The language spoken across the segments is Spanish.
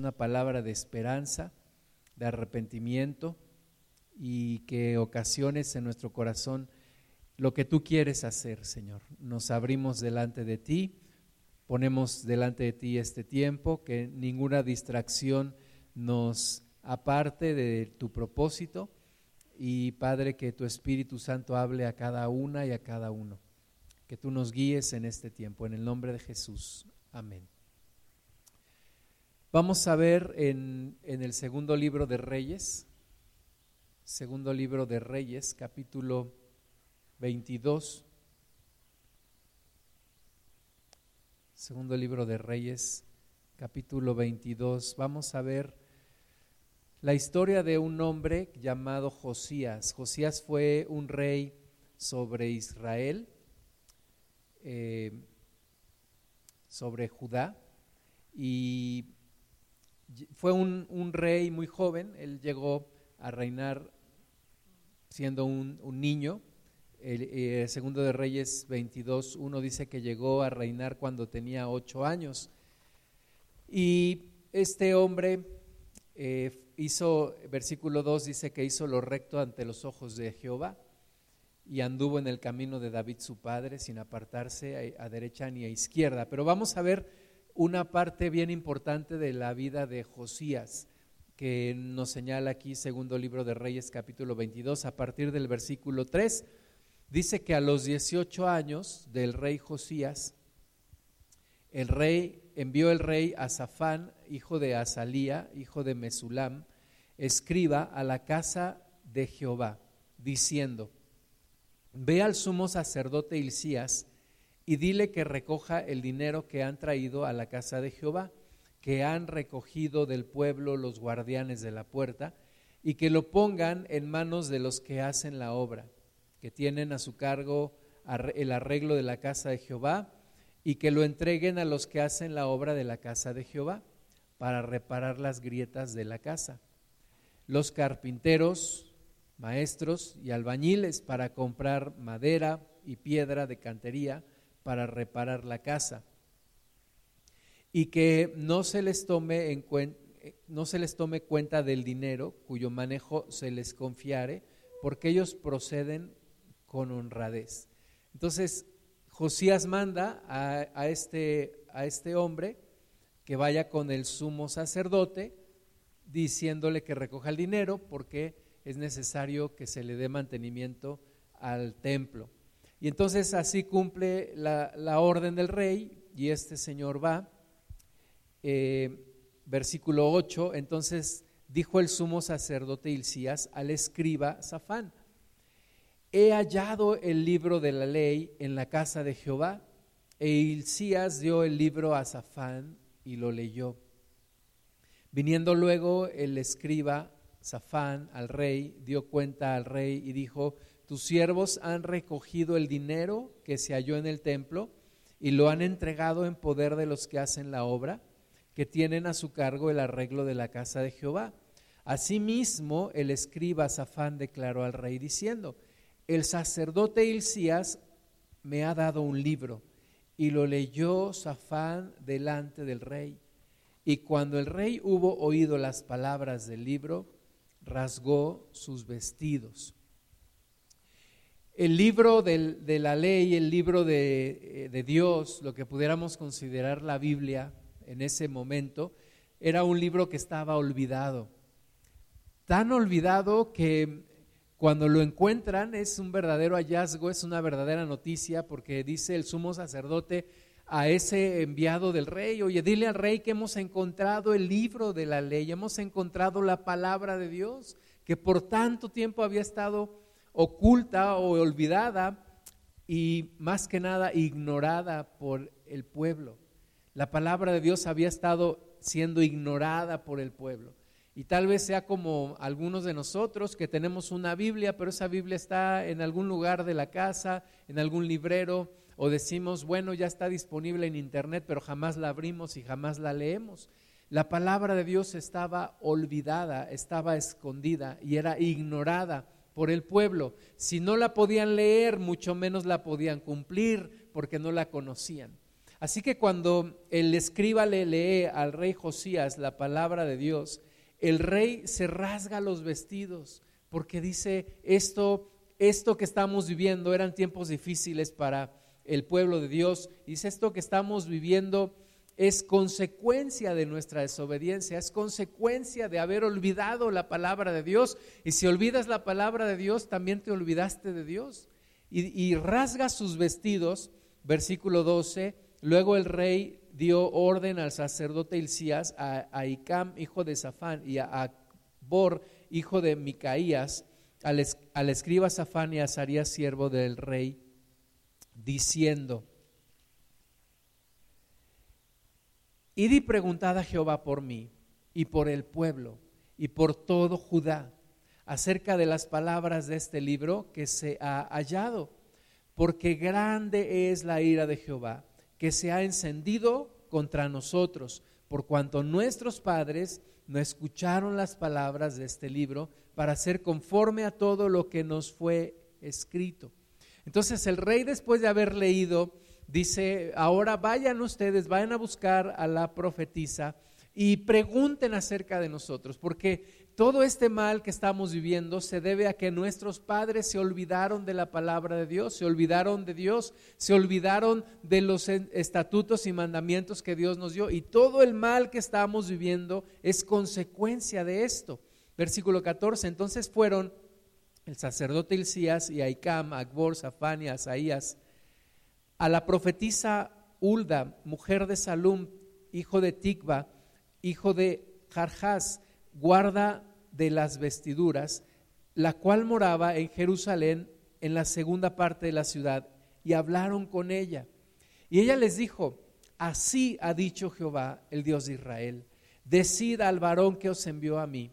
una palabra de esperanza, de arrepentimiento y que ocasiones en nuestro corazón lo que tú quieres hacer, Señor. Nos abrimos delante de ti, ponemos delante de ti este tiempo, que ninguna distracción nos aparte de tu propósito y Padre, que tu Espíritu Santo hable a cada una y a cada uno. Que tú nos guíes en este tiempo, en el nombre de Jesús. Amén. Vamos a ver en, el segundo libro de Reyes, segundo libro de Reyes, capítulo 22. Segundo libro de Reyes, capítulo 22. Vamos a ver la historia de un hombre llamado Josías. Josías fue un rey sobre Israel, eh, sobre Judá, y fue un, rey muy joven, él llegó a reinar siendo un, niño. El, eh, segundo de Reyes 22, uno dice que llegó a reinar cuando tenía ocho años. Y este hombre eh, hizo, versículo 2 dice que hizo lo recto ante los ojos de Jehová y anduvo en el camino de David su padre sin apartarse a derecha ni a izquierda. Pero vamos a ver una parte bien importante de la vida de Josías, que nos señala aquí segundo libro de Reyes capítulo 22, a partir del versículo 3, dice que a los 18 años del rey Josías, el rey envió el rey a Safán, hijo de Azalía, hijo de Mesulam, escriba a la casa de Jehová, diciendo, Ve al sumo sacerdote Hilcías, y dile que recoja el dinero que han traído a la casa de Jehová, que han recogido del pueblo los guardianes de la puerta, y que lo pongan en manos de los que hacen la obra, que tienen a su cargo el arreglo de la casa de Jehová, y que lo entreguen a los que hacen la obra de la casa de Jehová, para reparar las grietas de la casa. Los carpinteros, maestros y albañiles para comprar madera y piedra de cantería, para reparar la casa y que no se les tome en no se les tome cuenta del dinero cuyo manejo se les confiare, porque ellos proceden con honradez. Entonces, Josías manda a, este, a este hombre que vaya con el sumo sacerdote, diciéndole que recoja el dinero, porque es necesario que se le dé mantenimiento al templo. Y entonces así cumple la, orden del rey y este señor va. Eh, versículo 8, entonces dijo el sumo sacerdote Hilcías al escriba Safán, he hallado el libro de la ley en la casa de Jehová. E Hilcías dio el libro a Safán y lo leyó. Viniendo luego el escriba Safán al rey, dio cuenta al rey y dijo, tus siervos han recogido el dinero que se halló en el templo y lo han entregado en poder de los que hacen la obra, que tienen a su cargo el arreglo de la casa de Jehová. Asimismo, el escriba Safán declaró al rey diciendo, el sacerdote Hilcías me ha dado un libro. Y lo leyó Safán delante del rey. Y cuando el rey hubo oído las palabras del libro, rasgó sus vestidos el libro de la ley, el libro de, eh, de, Dios, lo que pudiéramos considerar la Biblia en ese momento, era un libro que estaba olvidado. Tan olvidado que cuando lo encuentran es un verdadero hallazgo, es una verdadera noticia, porque dice el sumo sacerdote a ese enviado del rey, oye, dile al rey que hemos encontrado el libro de la ley, hemos encontrado la palabra de Dios, que por tanto tiempo había estado oculta o olvidada y más que nada ignorada por el pueblo. La palabra de Dios había estado siendo ignorada por el pueblo. Y tal vez sea como algunos de nosotros que tenemos una Biblia, pero esa Biblia está en algún lugar de la casa, en algún librero, o decimos, bueno, ya está disponible en Internet, pero jamás la abrimos y jamás la leemos. La palabra de Dios estaba olvidada, estaba escondida y era ignorada por el pueblo. Si no la podían leer, mucho menos la podían cumplir porque no la conocían. Así que cuando el escriba le lee al rey Josías la palabra de Dios, el rey se rasga los vestidos porque dice esto, esto que estamos viviendo eran tiempos difíciles para el pueblo de Dios. Dice esto que estamos viviendo es consecuencia de nuestra desobediencia, es consecuencia de haber olvidado la palabra de Dios. Y si olvidas la palabra de Dios, también te olvidaste de Dios. Y, rasga sus vestidos, versículo 12, luego el rey dio orden al sacerdote Hilcías, a, Icam, hijo de Safán, y a Bor, hijo de Micaías, al, al escriba Safán y a Azarías, siervo del rey, diciendo, Id y preguntad a Jehová por mí y por el pueblo y por todo Judá acerca de las palabras de este libro que se ha hallado, porque grande es la ira de Jehová que se ha encendido contra nosotros, por cuanto nuestros padres no escucharon las palabras de este libro para ser conforme a todo lo que nos fue escrito. Entonces el rey después de haber leído dice, ahora vayan ustedes, vayan a buscar a la profetisa y pregunten acerca de nosotros, porque todo este mal que estamos viviendo se debe a que nuestros padres se olvidaron de la palabra de Dios, se olvidaron de Dios, se olvidaron de los estatutos y mandamientos que Dios nos dio, y todo el mal que estamos viviendo es consecuencia de esto. Versículo 14, entonces fueron el sacerdote Hilcías y Aicam, Agbor, Safán y Asaías, a la profetisa Ulda, mujer de Salum, hijo de Tikva, hijo de Jarjás, guarda de las vestiduras, la cual moraba en Jerusalén, en la segunda parte de la ciudad, y hablaron con ella. Y ella les dijo, así ha dicho Jehová, el Dios de Israel, decid al varón que os envió a mí.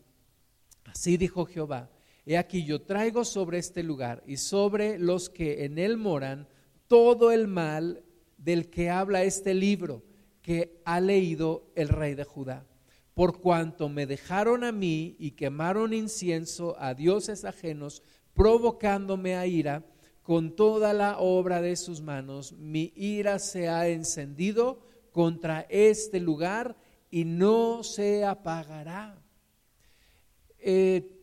Así dijo Jehová, he aquí yo traigo sobre este lugar y sobre los que en él moran, todo el mal del que habla este libro que ha leído el rey de Judá. Por cuanto me dejaron a mí y quemaron incienso a dioses ajenos, provocándome a ira con toda la obra de sus manos, mi ira se ha encendido contra este lugar y no se apagará. Eh,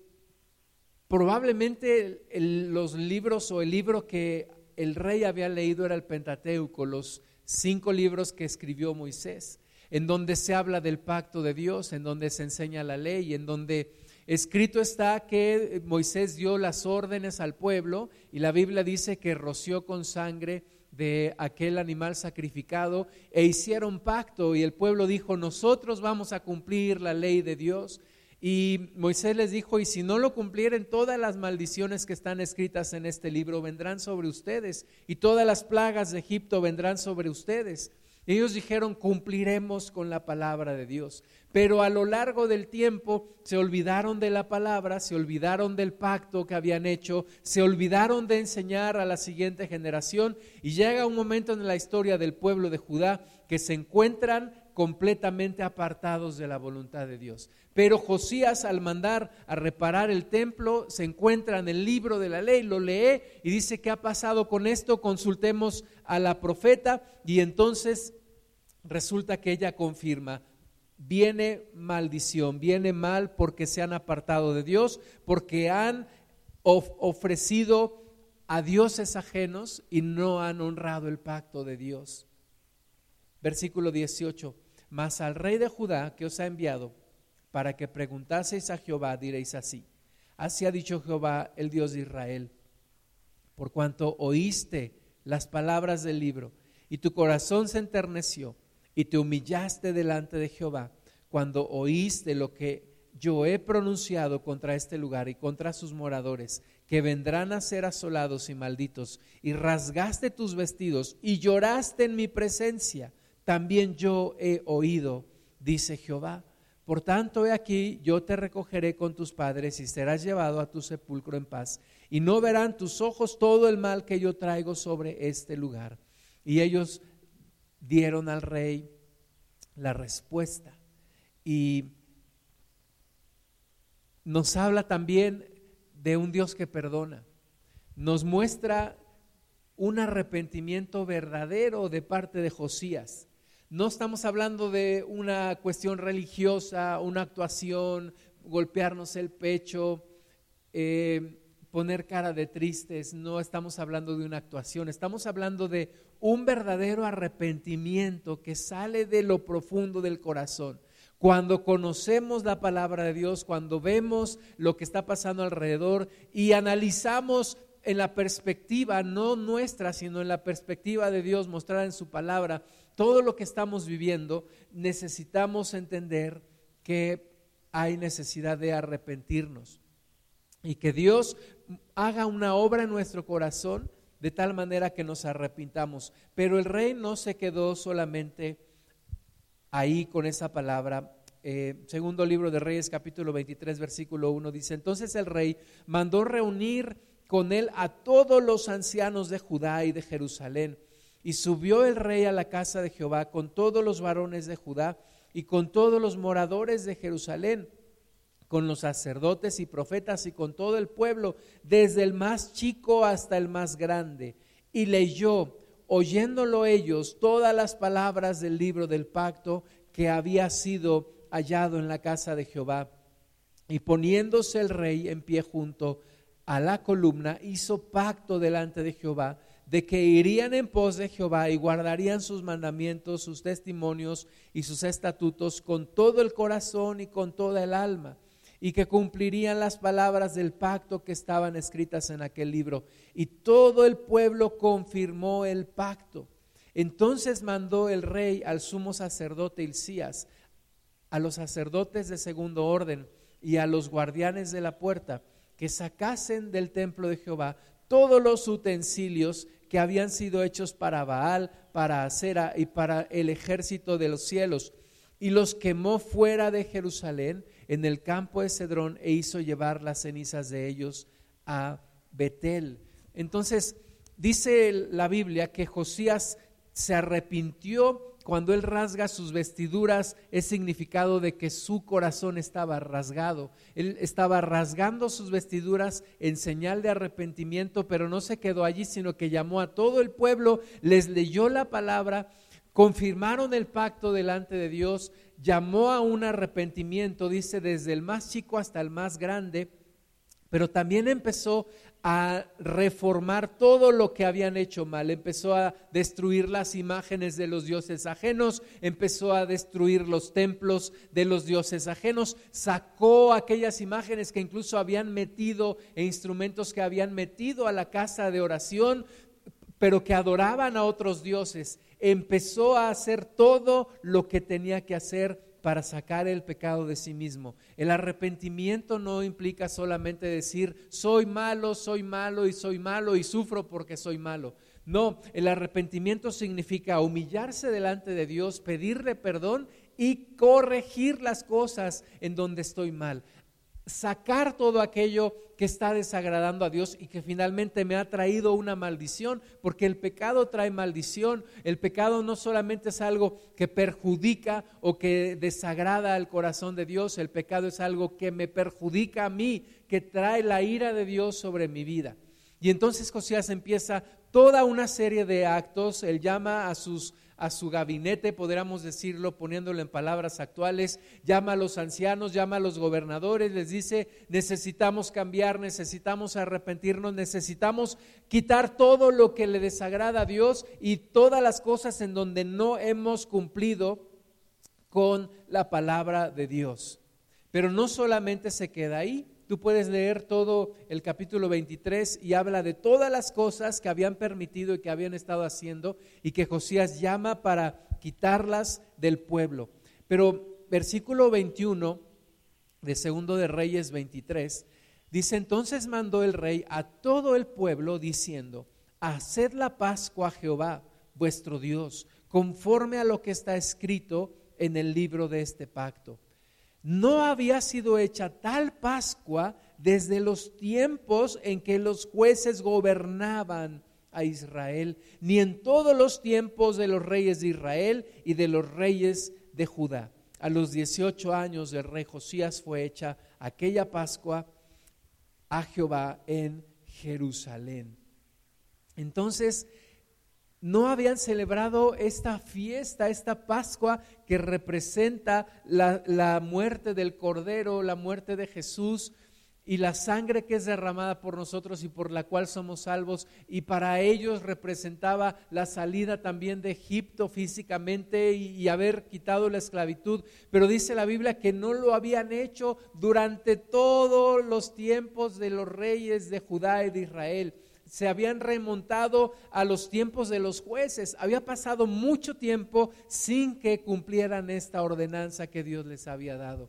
probablemente los libros o el libro que el rey había leído era el Pentateuco, los cinco libros que escribió Moisés, en donde se habla del pacto de Dios, en donde se enseña la ley, en donde escrito está que Moisés dio las órdenes al pueblo y la Biblia dice que roció con sangre de aquel animal sacrificado e hicieron pacto y el pueblo dijo, nosotros vamos a cumplir la ley de Dios y Moisés les dijo, y si no lo cumplieren, todas las maldiciones que están escritas en este libro vendrán sobre ustedes, y todas las plagas de Egipto vendrán sobre ustedes. Ellos dijeron, cumpliremos con la palabra de Dios. Pero a lo largo del tiempo se olvidaron de la palabra, se olvidaron del pacto que habían hecho, se olvidaron de enseñar a la siguiente generación y llega un momento en la historia del pueblo de Judá que se encuentran completamente apartados de la voluntad de Dios. Pero Josías al mandar a reparar el templo se encuentra en el libro de la ley, lo lee y dice, ¿qué ha pasado con esto? Consultemos a la profeta y entonces resulta que ella confirma, viene maldición, viene mal porque se han apartado de Dios, porque han ofrecido a dioses ajenos y no han honrado el pacto de Dios. Versículo 18, mas al rey de Judá que os ha enviado, para que preguntaseis a Jehová, diréis así, así ha dicho Jehová, el Dios de Israel, por cuanto oíste las palabras del libro, y tu corazón se enterneció, y te humillaste delante de Jehová, cuando oíste lo que yo he pronunciado contra este lugar y contra sus moradores, que vendrán a ser asolados y malditos, y rasgaste tus vestidos y lloraste en mi presencia, también yo he oído, dice Jehová por tanto, he aquí, yo te recogeré con tus padres y serás llevado a tu sepulcro en paz, y no verán tus ojos todo el mal que yo traigo sobre este lugar. Y ellos dieron al rey la respuesta. Y nos habla también de un Dios que perdona. Nos muestra un arrepentimiento verdadero de parte de Josías. No estamos hablando de una cuestión religiosa, una actuación, golpearnos el pecho, eh, poner cara de tristes, no estamos hablando de una actuación, estamos hablando de un verdadero arrepentimiento que sale de lo profundo del corazón. Cuando conocemos la palabra de Dios, cuando vemos lo que está pasando alrededor y analizamos en la perspectiva, no nuestra, sino en la perspectiva de Dios mostrada en su palabra, todo lo que estamos viviendo, necesitamos entender que hay necesidad de arrepentirnos y que Dios haga una obra en nuestro corazón de tal manera que nos arrepintamos. Pero el rey no se quedó solamente ahí con esa palabra. Eh, segundo libro de Reyes, capítulo 23, versículo 1, dice, entonces el rey mandó reunir con él a todos los ancianos de Judá y de Jerusalén. Y subió el rey a la casa de Jehová con todos los varones de Judá y con todos los moradores de Jerusalén con los sacerdotes y profetas y con todo el pueblo, desde el más chico hasta el más grande. Y leyó, oyéndolo ellos, todas las palabras del libro del pacto que había sido hallado en la casa de Jehová. Y poniéndose el rey en pie junto a la columna, hizo pacto delante de Jehová de que irían en pos de Jehová y guardarían sus mandamientos, sus testimonios y sus estatutos con todo el corazón y con toda el alma y que cumplirían las palabras del pacto que estaban escritas en aquel libro. Y todo el pueblo confirmó el pacto. Entonces mandó el rey al sumo sacerdote Hilcías, a los sacerdotes de segundo orden y a los guardianes de la puerta, que sacasen del templo de Jehová todos los utensilios que habían sido hechos para Baal, para Acera y para el ejército de los cielos, y los quemó fuera de Jerusalén en el campo de Cedrón e hizo llevar las cenizas de ellos a Betel. Entonces, dice la Biblia que Josías se arrepintió cuando él rasga sus vestiduras, es significado de que su corazón estaba rasgado. Él estaba rasgando sus vestiduras en señal de arrepentimiento, pero no se quedó allí, sino que llamó a todo el pueblo, les leyó la palabra, confirmaron el pacto delante de Dios, llamó a un arrepentimiento, dice, desde el más chico hasta el más grande, pero también empezó a reformar todo lo que habían hecho mal, empezó a destruir las imágenes de los dioses ajenos, empezó a destruir los templos de los dioses ajenos, sacó aquellas imágenes que incluso habían metido e instrumentos que habían metido a la casa de oración, pero que adoraban a otros dioses. Empezó a hacer todo lo que tenía que hacer para sacar el pecado de sí mismo. El arrepentimiento no implica solamente decir, soy malo, soy malo y soy malo y sufro porque soy malo. No, el arrepentimiento significa humillarse delante de Dios, pedirle perdón y corregir las cosas en donde estoy mal sacar todo aquello que está desagradando a Dios y que finalmente me ha traído una maldición, porque el pecado trae maldición. El pecado no solamente es algo que perjudica o que desagrada al corazón de Dios, el pecado es algo que me perjudica a mí, que trae la ira de Dios sobre mi vida. Y entonces Josías empieza toda una serie de actos, él llama a sus a su gabinete, podríamos decirlo poniéndolo en palabras actuales, llama a los ancianos, llama a los gobernadores, les dice, necesitamos cambiar, necesitamos arrepentirnos, necesitamos quitar todo lo que le desagrada a Dios y todas las cosas en donde no hemos cumplido con la palabra de Dios. Pero no solamente se queda ahí, Tú puedes leer todo el capítulo 23 y habla de todas las cosas que habían permitido y que habían estado haciendo y que Josías llama para quitarlas del pueblo. Pero versículo 21 de Segundo de Reyes 23 dice, entonces mandó el rey a todo el pueblo diciendo, haced la Pascua a Jehová, vuestro Dios, conforme a lo que está escrito en el libro de este pacto no había sido hecha tal Pascua desde los tiempos en que los jueces gobernaban a Israel, ni en todos los tiempos de los reyes de Israel y de los reyes de Judá. A los 18 años del rey Josías fue hecha aquella Pascua a Jehová en Jerusalén. Entonces, no habían celebrado esta fiesta, esta Pascua que representa la, muerte del Cordero, la muerte de Jesús y la sangre que es derramada por nosotros y por la cual somos salvos. Y para ellos representaba la salida también de Egipto físicamente y haber quitado la esclavitud. Pero dice la Biblia que no lo habían hecho durante todos los tiempos de los reyes de Judá y de Israel se habían remontado a los tiempos de los jueces. Había pasado mucho tiempo sin que cumplieran esta ordenanza que Dios les había dado.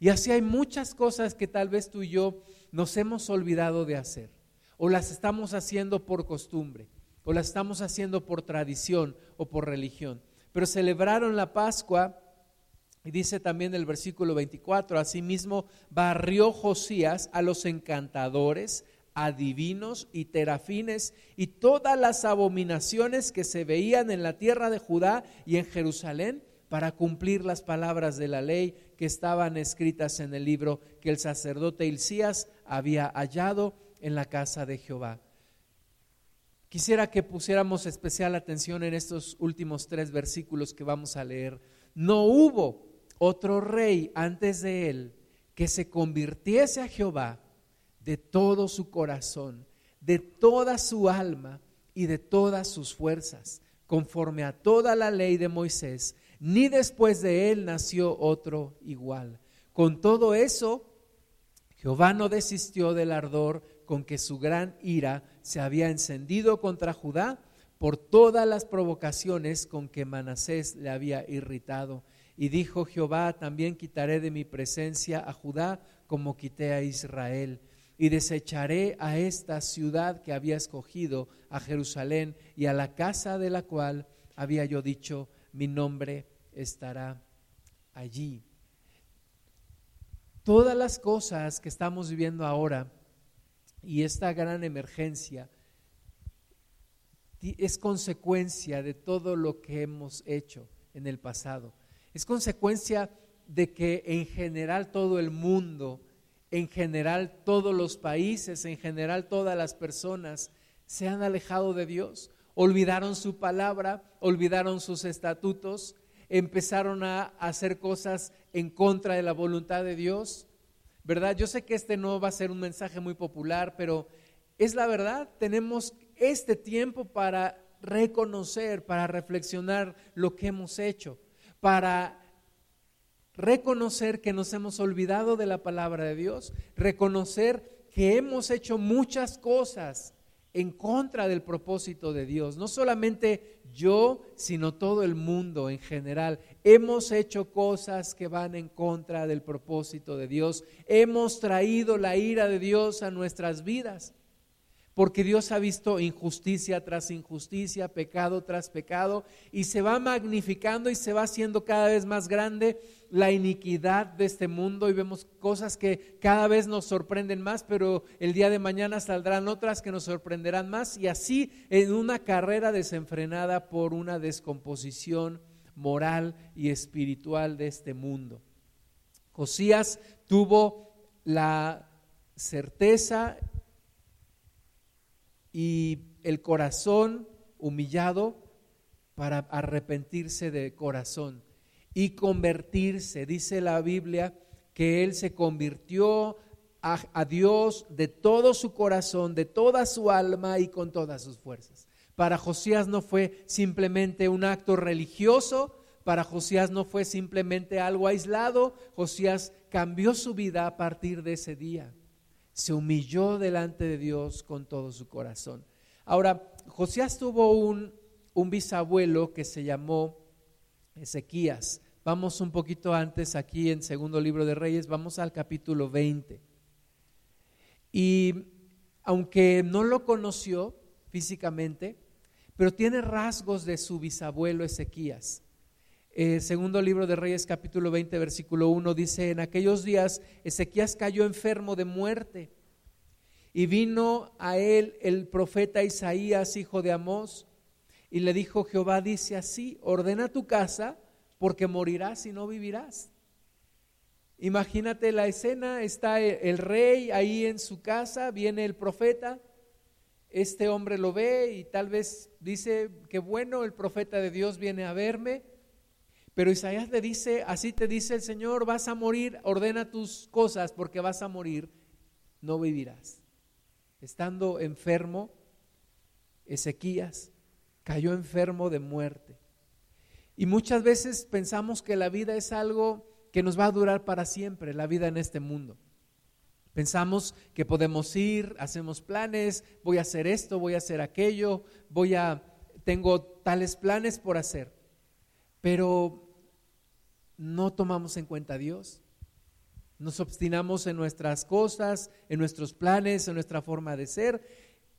Y así hay muchas cosas que tal vez tú y yo nos hemos olvidado de hacer, o las estamos haciendo por costumbre, o las estamos haciendo por tradición o por religión. Pero celebraron la Pascua y dice también el versículo 24, asimismo barrió Josías a los encantadores, adivinos y terafines y todas las abominaciones que se veían en la tierra de Judá y en Jerusalén para cumplir las palabras de la ley que estaban escritas en el libro que el sacerdote Hilcías había hallado en la casa de Jehová. Quisiera que pusiéramos especial atención en estos últimos tres versículos que vamos a leer. No hubo otro rey antes de él que se convirtiese a Jehová de todo su corazón, de toda su alma y de todas sus fuerzas, conforme a toda la ley de Moisés, ni después de él nació otro igual. Con todo eso, Jehová no desistió del ardor con que su gran ira se había encendido contra Judá por todas las provocaciones con que Manasés le había irritado. Y dijo Jehová, también quitaré de mi presencia a Judá como quité a Israel y desecharé a esta ciudad que había escogido, a Jerusalén, y a la casa de la cual había yo dicho, mi nombre estará allí. Todas las cosas que estamos viviendo ahora y esta gran emergencia es consecuencia de todo lo que hemos hecho en el pasado. Es consecuencia de que en general todo el mundo en general todos los países, en general todas las personas se han alejado de Dios, olvidaron su palabra, olvidaron sus estatutos, empezaron a hacer cosas en contra de la voluntad de Dios. ¿Verdad? Yo sé que este no va a ser un mensaje muy popular, pero es la verdad, tenemos este tiempo para reconocer, para reflexionar lo que hemos hecho, para reconocer que nos hemos olvidado de la palabra de Dios, reconocer que hemos hecho muchas cosas en contra del propósito de Dios. No solamente yo, sino todo el mundo en general. Hemos hecho cosas que van en contra del propósito de Dios. Hemos traído la ira de Dios a nuestras vidas porque Dios ha visto injusticia tras injusticia, pecado tras pecado, y se va magnificando y se va haciendo cada vez más grande la iniquidad de este mundo y vemos cosas que cada vez nos sorprenden más, pero el día de mañana saldrán otras que nos sorprenderán más, y así en una carrera desenfrenada por una descomposición moral y espiritual de este mundo. Josías tuvo la certeza y el corazón humillado para arrepentirse de corazón y convertirse. Dice la Biblia que él se convirtió a, Dios de todo su corazón, de toda su alma y con todas sus fuerzas. Para Josías no fue simplemente un acto religioso, para Josías no fue simplemente algo aislado, Josías cambió su vida a partir de ese día se humilló delante de Dios con todo su corazón. Ahora, Josías tuvo un, un bisabuelo que se llamó Ezequías. Vamos un poquito antes aquí en segundo libro de Reyes, vamos al capítulo 20. Y aunque no lo conoció físicamente, pero tiene rasgos de su bisabuelo Ezequías. Eh, segundo libro de Reyes capítulo 20 versículo 1 dice, en aquellos días Ezequías cayó enfermo de muerte y vino a él el profeta Isaías, hijo de Amós, y le dijo, Jehová dice así, ordena tu casa porque morirás y no vivirás. Imagínate la escena, está el rey ahí en su casa, viene el profeta, este hombre lo ve y tal vez dice que bueno, el profeta de Dios viene a verme, pero Isaías le dice, así te dice el Señor, vas a morir, ordena tus cosas porque vas a morir, no vivirás. Estando enfermo, Ezequías cayó enfermo de muerte. Y muchas veces pensamos que la vida es algo que nos va a durar para siempre, la vida en este mundo. Pensamos que podemos ir, hacemos planes, voy a hacer esto, voy a hacer aquello, voy a tengo tales planes por hacer. Pero no tomamos en cuenta a Dios. Nos obstinamos en nuestras cosas, en nuestros planes, en nuestra forma de ser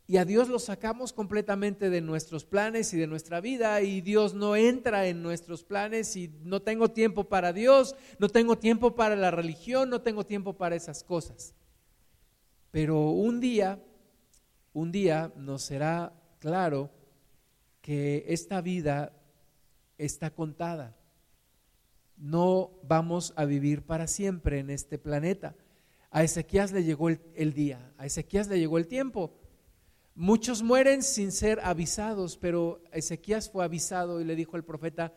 y a Dios lo sacamos completamente de nuestros planes y de nuestra vida y Dios no entra en nuestros planes y no tengo tiempo para Dios, no tengo tiempo para la religión, no tengo tiempo para esas cosas. Pero un día, un día nos será claro que esta vida está contada. No vamos a vivir para siempre en este planeta. A Ezequías le llegó el, el día, a Ezequías le llegó el tiempo Muchos mueren sin ser avisados, pero Ezequías fue avisado y le dijo al profeta,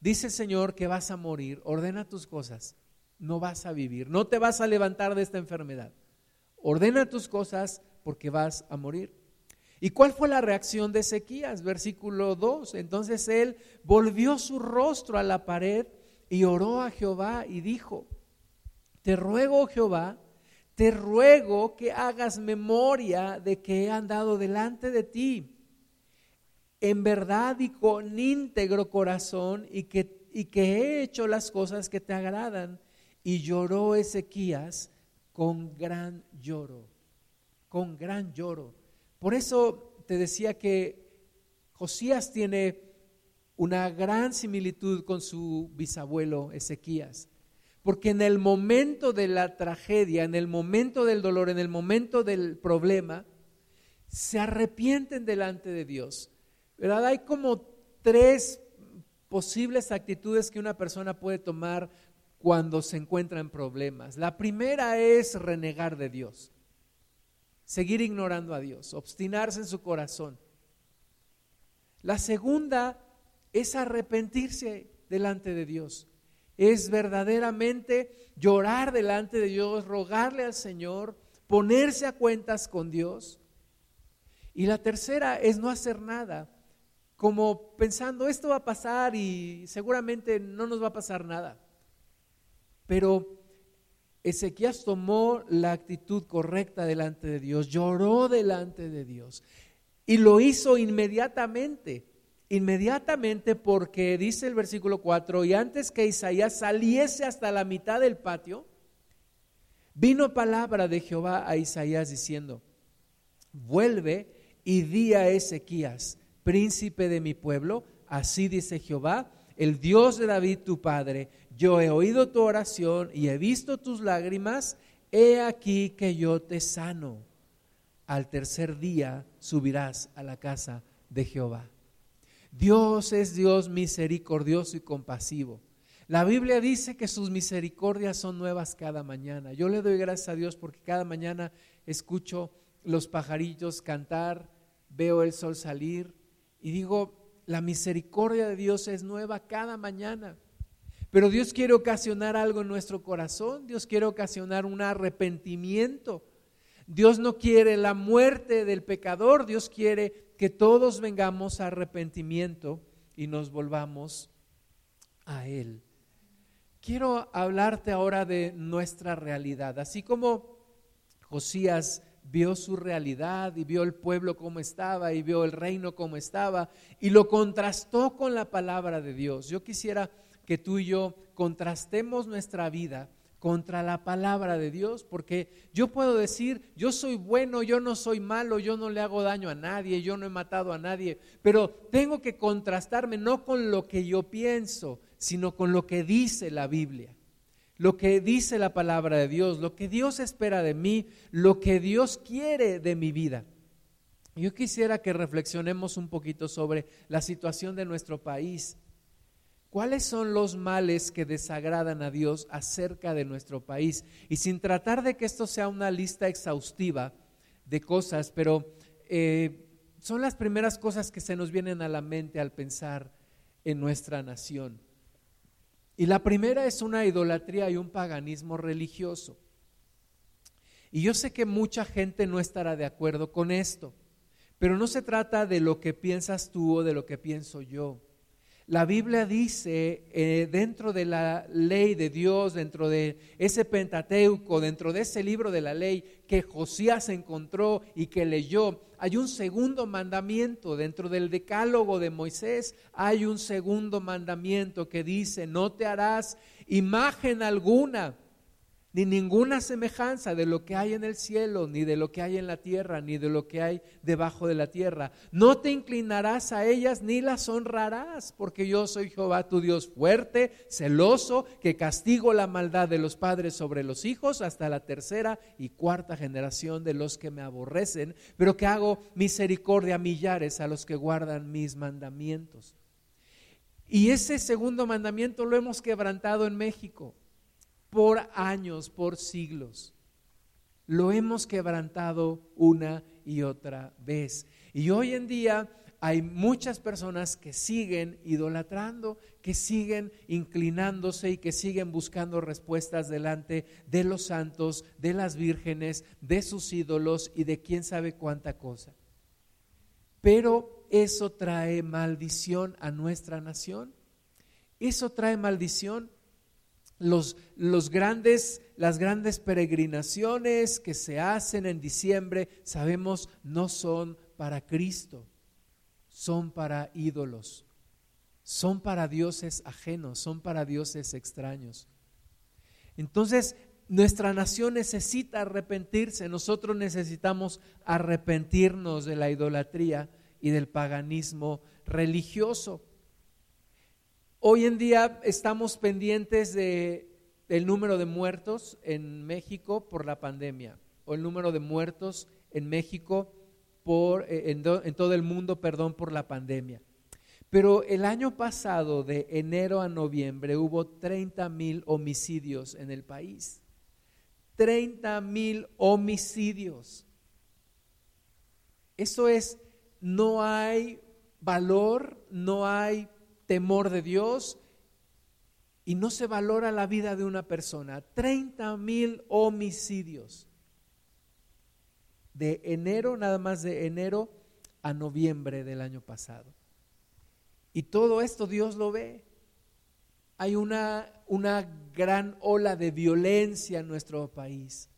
dice el Señor que vas a morir, ordena tus cosas, no vas a vivir, no te vas a levantar de esta enfermedad. Ordena tus cosas porque vas a morir. ¿Y cuál fue la reacción de Ezequías? Versículo 2. Entonces él volvió su rostro a la pared y oró a Jehová y dijo, te ruego Jehová te ruego que hagas memoria de que he andado delante de ti en verdad y con íntegro corazón y que, y que he hecho las cosas que te agradan. Y lloró Ezequías con gran lloro, con gran lloro. Por eso te decía que Josías tiene una gran similitud con su bisabuelo Ezequías. Porque en el momento de la tragedia, en el momento del dolor, en el momento del problema, se arrepienten delante de Dios. ¿Verdad? Hay como tres posibles actitudes que una persona puede tomar cuando se encuentra en problemas. La primera es renegar de Dios, seguir ignorando a Dios, obstinarse en su corazón. La segunda es arrepentirse delante de Dios es verdaderamente llorar delante de Dios, rogarle al Señor, ponerse a cuentas con Dios. Y la tercera es no hacer nada, como pensando, esto va a pasar y seguramente no nos va a pasar nada. Pero Ezequías tomó la actitud correcta delante de Dios, lloró delante de Dios y lo hizo inmediatamente inmediatamente porque dice el versículo 4, y antes que Isaías saliese hasta la mitad del patio, vino palabra de Jehová a Isaías diciendo, vuelve y di a Ezequías, príncipe de mi pueblo, así dice Jehová, el Dios de David tu padre, yo he oído tu oración y he visto tus lágrimas, he aquí que yo te sano. Al tercer día subirás a la casa de Jehová. Dios es Dios misericordioso y compasivo. La Biblia dice que sus misericordias son nuevas cada mañana. Yo le doy gracias a Dios porque cada mañana escucho los pajarillos cantar, veo el sol salir y digo, la misericordia de Dios es nueva cada mañana. Pero Dios quiere ocasionar algo en nuestro corazón, Dios quiere ocasionar un arrepentimiento. Dios no quiere la muerte del pecador, Dios quiere que todos vengamos a arrepentimiento y nos volvamos a Él. Quiero hablarte ahora de nuestra realidad. Así como Josías vio su realidad y vio el pueblo como estaba y vio el reino como estaba y lo contrastó con la palabra de Dios. Yo quisiera que tú y yo contrastemos nuestra vida contra la palabra de Dios, porque yo puedo decir, yo soy bueno, yo no soy malo, yo no le hago daño a nadie, yo no he matado a nadie, pero tengo que contrastarme no con lo que yo pienso, sino con lo que dice la Biblia, lo que dice la palabra de Dios, lo que Dios espera de mí, lo que Dios quiere de mi vida. Yo quisiera que reflexionemos un poquito sobre la situación de nuestro país ¿Cuáles son los males que desagradan a Dios acerca de nuestro país? Y sin tratar de que esto sea una lista exhaustiva de cosas, pero eh, son las primeras cosas que se nos vienen a la mente al pensar en nuestra nación. Y la primera es una idolatría y un paganismo religioso. Y yo sé que mucha gente no estará de acuerdo con esto, pero no se trata de lo que piensas tú o de lo que pienso yo. La Biblia dice eh, dentro de la ley de Dios, dentro de ese Pentateuco, dentro de ese libro de la ley que Josías encontró y que leyó, hay un segundo mandamiento dentro del decálogo de Moisés. Hay un segundo mandamiento que dice, no te harás imagen alguna ni ninguna semejanza de lo que hay en el cielo, ni de lo que hay en la tierra, ni de lo que hay debajo de la tierra. No te inclinarás a ellas ni las honrarás, porque yo soy Jehová tu Dios fuerte, celoso, que castigo la maldad de los padres sobre los hijos hasta la tercera y cuarta generación de los que me aborrecen, pero que hago misericordia a millares a los que guardan mis mandamientos. Y ese segundo mandamiento lo hemos quebrantado en México por años, por siglos. Lo hemos quebrantado una y otra vez. Y hoy en día hay muchas personas que siguen idolatrando, que siguen inclinándose y que siguen buscando respuestas delante de los santos, de las vírgenes, de sus ídolos y de quién sabe cuánta cosa. Pero eso trae maldición a nuestra nación. Eso trae maldición los, los grandes, las grandes peregrinaciones que se hacen en diciembre, sabemos, no son para Cristo, son para ídolos, son para dioses ajenos, son para dioses extraños. Entonces, nuestra nación necesita arrepentirse, nosotros necesitamos arrepentirnos de la idolatría y del paganismo religioso. Hoy en día estamos pendientes de, del número de muertos en México por la pandemia, o el número de muertos en México por, eh, en, en todo el mundo, perdón, por la pandemia. Pero el año pasado, de enero a noviembre, hubo 30 mil homicidios en el país. 30 mil homicidios. Eso es, no hay valor, no hay temor de Dios y no se valora la vida de una persona. 30 mil homicidios. De enero, nada más de enero a noviembre del año pasado. Y todo esto Dios lo ve. Hay una, una gran ola de violencia en nuestro país.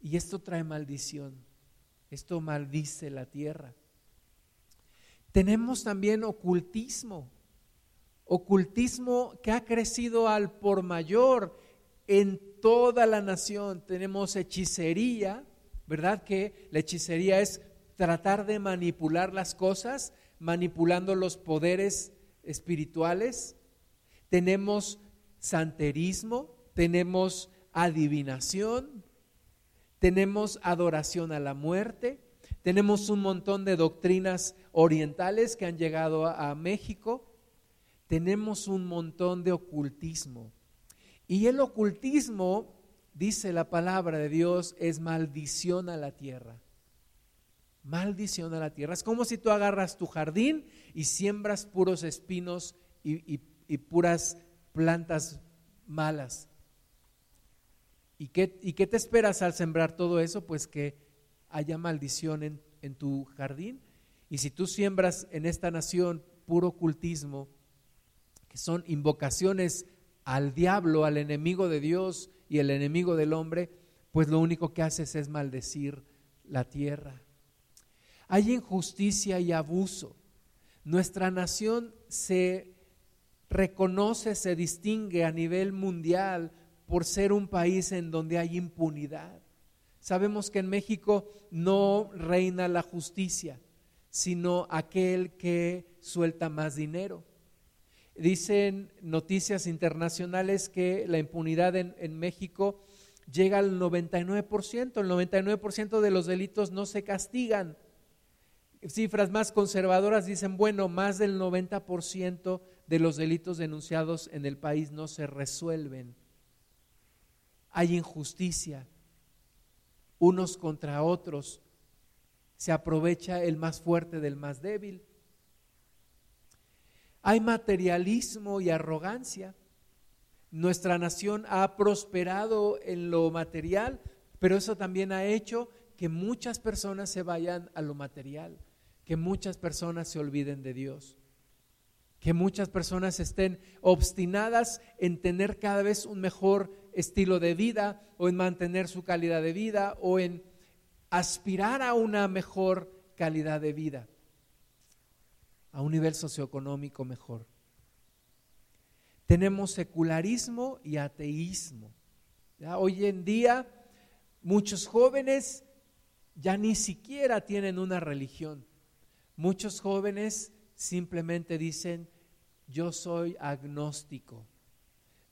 Y esto trae maldición. Esto maldice la tierra. Tenemos también ocultismo, ocultismo que ha crecido al por mayor en toda la nación. Tenemos hechicería, ¿verdad? Que la hechicería es tratar de manipular las cosas, manipulando los poderes espirituales. Tenemos santerismo, tenemos adivinación, tenemos adoración a la muerte, tenemos un montón de doctrinas orientales que han llegado a, México. Tenemos un montón de ocultismo. Y el ocultismo, dice la palabra de Dios, es maldición a la tierra. Maldición a la tierra. Es como si tú agarras tu jardín y siembras puros espinos y, puras plantas malas. ¿Y qué, ¿Y qué te esperas al sembrar todo eso? Pues que haya maldición en, en tu jardín. Y si tú siembras en esta nación puro ocultismo, que son invocaciones al diablo, al enemigo de Dios y el enemigo del hombre, pues lo único que haces es maldecir la tierra. Hay injusticia y abuso. Nuestra nación se reconoce, se distingue a nivel mundial por ser un país en donde hay impunidad. Sabemos que en México no reina la justicia, sino aquel que suelta más dinero. Dicen noticias internacionales que la impunidad en, México llega al 99%, el 99% de los delitos no se castigan. Cifras más conservadoras dicen, bueno, más del 90% de los delitos denunciados en el país no se resuelven. Hay injusticia, unos contra otros. Se aprovecha el más fuerte del más débil. Hay materialismo y arrogancia. Nuestra nación ha prosperado en lo material, pero eso también ha hecho que muchas personas se vayan a lo material, que muchas personas se olviden de Dios, que muchas personas estén obstinadas en tener cada vez un mejor estilo de vida o en mantener su calidad de vida o en aspirar a una mejor calidad de vida, a un nivel socioeconómico mejor. Tenemos secularismo y ateísmo. Hoy en día muchos jóvenes ya ni siquiera tienen una religión. Muchos jóvenes simplemente dicen, yo soy agnóstico.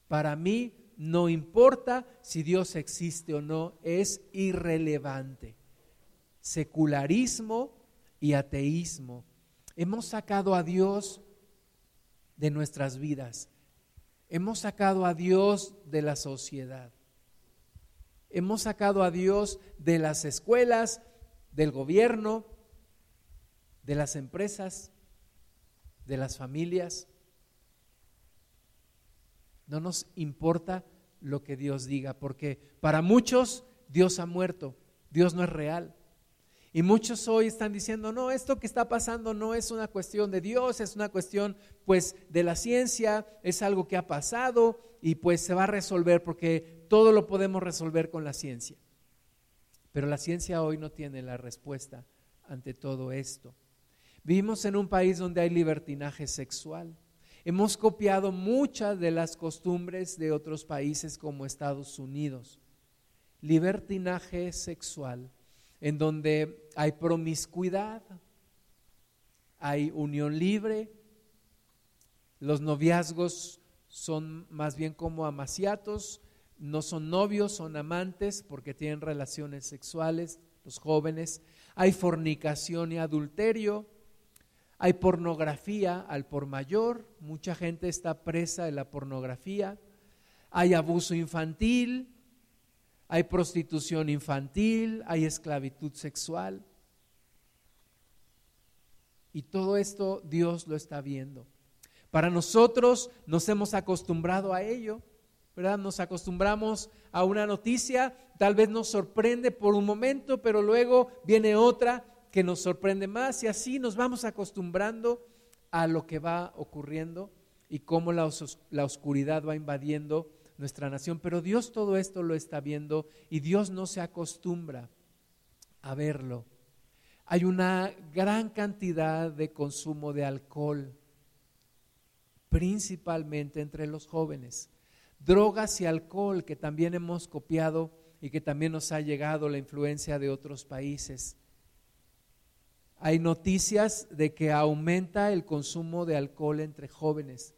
Para mí no importa si Dios existe o no, es irrelevante. Secularismo y ateísmo. Hemos sacado a Dios de nuestras vidas. Hemos sacado a Dios de la sociedad. Hemos sacado a Dios de las escuelas, del gobierno, de las empresas, de las familias. No nos importa lo que Dios diga, porque para muchos Dios ha muerto, Dios no es real. Y muchos hoy están diciendo, no, esto que está pasando no es una cuestión de Dios, es una cuestión pues de la ciencia, es algo que ha pasado y pues se va a resolver porque todo lo podemos resolver con la ciencia. Pero la ciencia hoy no tiene la respuesta ante todo esto. Vivimos en un país donde hay libertinaje sexual. Hemos copiado muchas de las costumbres de otros países como Estados Unidos. Libertinaje sexual, en donde hay promiscuidad, hay unión libre, los noviazgos son más bien como amaciatos, no son novios, son amantes porque tienen relaciones sexuales, los jóvenes. Hay fornicación y adulterio, hay pornografía al por mayor, mucha gente está presa de la pornografía. Hay abuso infantil, hay prostitución infantil, hay esclavitud sexual. Y todo esto Dios lo está viendo. Para nosotros nos hemos acostumbrado a ello, ¿verdad? Nos acostumbramos a una noticia, tal vez nos sorprende por un momento, pero luego viene otra que nos sorprende más y así nos vamos acostumbrando a lo que va ocurriendo y cómo la, la oscuridad va invadiendo nuestra nación. Pero Dios todo esto lo está viendo y Dios no se acostumbra a verlo. Hay una gran cantidad de consumo de alcohol, principalmente entre los jóvenes. Drogas y alcohol que también hemos copiado y que también nos ha llegado la influencia de otros países. Hay noticias de que aumenta el consumo de alcohol entre jóvenes.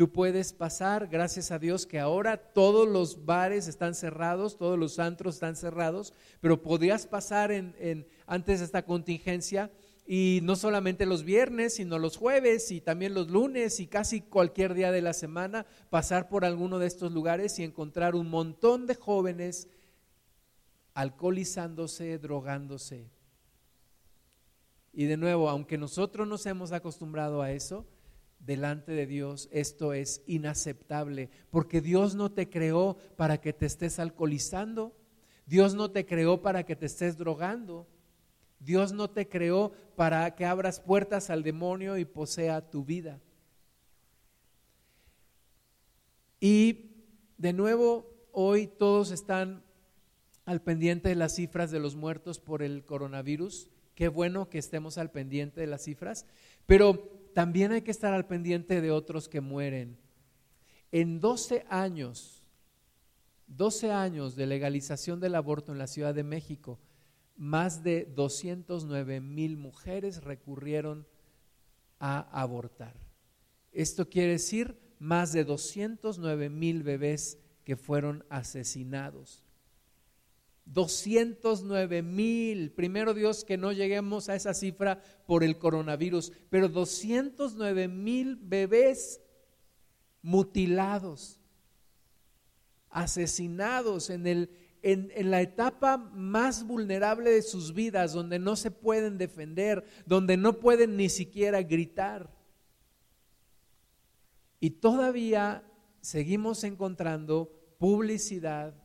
Tú puedes pasar, gracias a Dios, que ahora todos los bares están cerrados, todos los antros están cerrados, pero podías pasar en, antes de esta contingencia y no solamente los viernes, sino los jueves y también los lunes y casi cualquier día de la semana, pasar por alguno de estos lugares y encontrar un montón de jóvenes alcoholizándose, drogándose. Y de nuevo, aunque nosotros nos hemos acostumbrado a eso, delante de Dios esto es inaceptable, porque Dios no te creó para que te estés alcoholizando, Dios no te creó para que te estés drogando, Dios no te creó para que abras puertas al demonio y posea tu vida. Y de nuevo, hoy todos están al pendiente de las cifras de los muertos por el coronavirus Qué bueno que estemos al pendiente de las cifras, pero también hay que estar al pendiente de otros que mueren. En 12 años, 12 años de legalización del aborto en la Ciudad de México, más de 209 mil mujeres recurrieron a abortar. Esto quiere decir más de 209 mil bebés que fueron asesinados. 209 mil. Primero Dios que no lleguemos a esa cifra por el coronavirus, pero 209 mil bebés mutilados, asesinados en el, en, en, la etapa más vulnerable de sus vidas, donde no se pueden defender, donde no pueden ni siquiera gritar. Y todavía seguimos encontrando publicidad,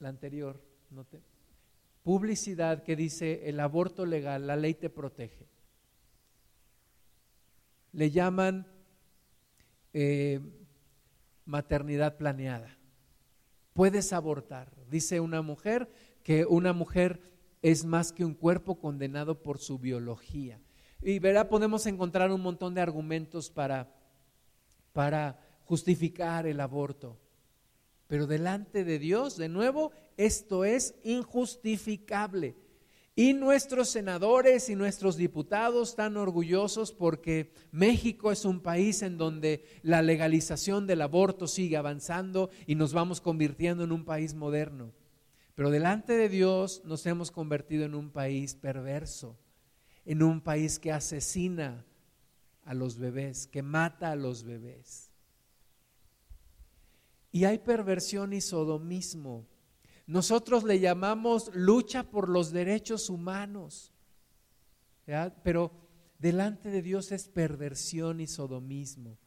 la anterior, publicidad que dice el aborto legal, la ley te protege. Le llaman eh, maternidad planeada. Puedes abortar. Dice una mujer que una mujer es más que un cuerpo condenado por su biología. Y verá, podemos encontrar un montón de argumentos para, para justificar el aborto. Pero delante de Dios, de nuevo, esto es injustificable. Y nuestros senadores y nuestros diputados están orgullosos porque México es un país en donde la legalización del aborto sigue avanzando y nos vamos convirtiendo en un país moderno. Pero delante de Dios nos hemos convertido en un país perverso, en un país que asesina a los bebés, que mata a los bebés. Y hay perversión y sodomismo nosotros le llamamos lucha por los derechos humanos, pero delante de Dios es perversión y sodomismo.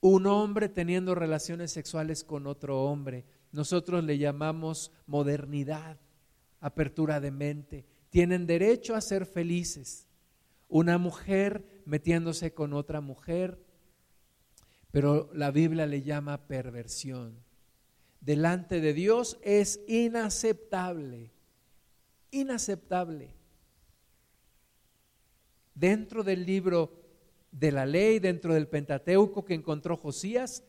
Un hombre teniendo relaciones sexuales con otro hombre, nosotros le llamamos modernidad, apertura de mente. Tienen derecho a ser felices. Una mujer metiéndose con otra mujer, pero la Biblia le llama perversión delante de Dios es inaceptable, inaceptable. Dentro del libro de la ley, dentro del Pentateuco que encontró Josías,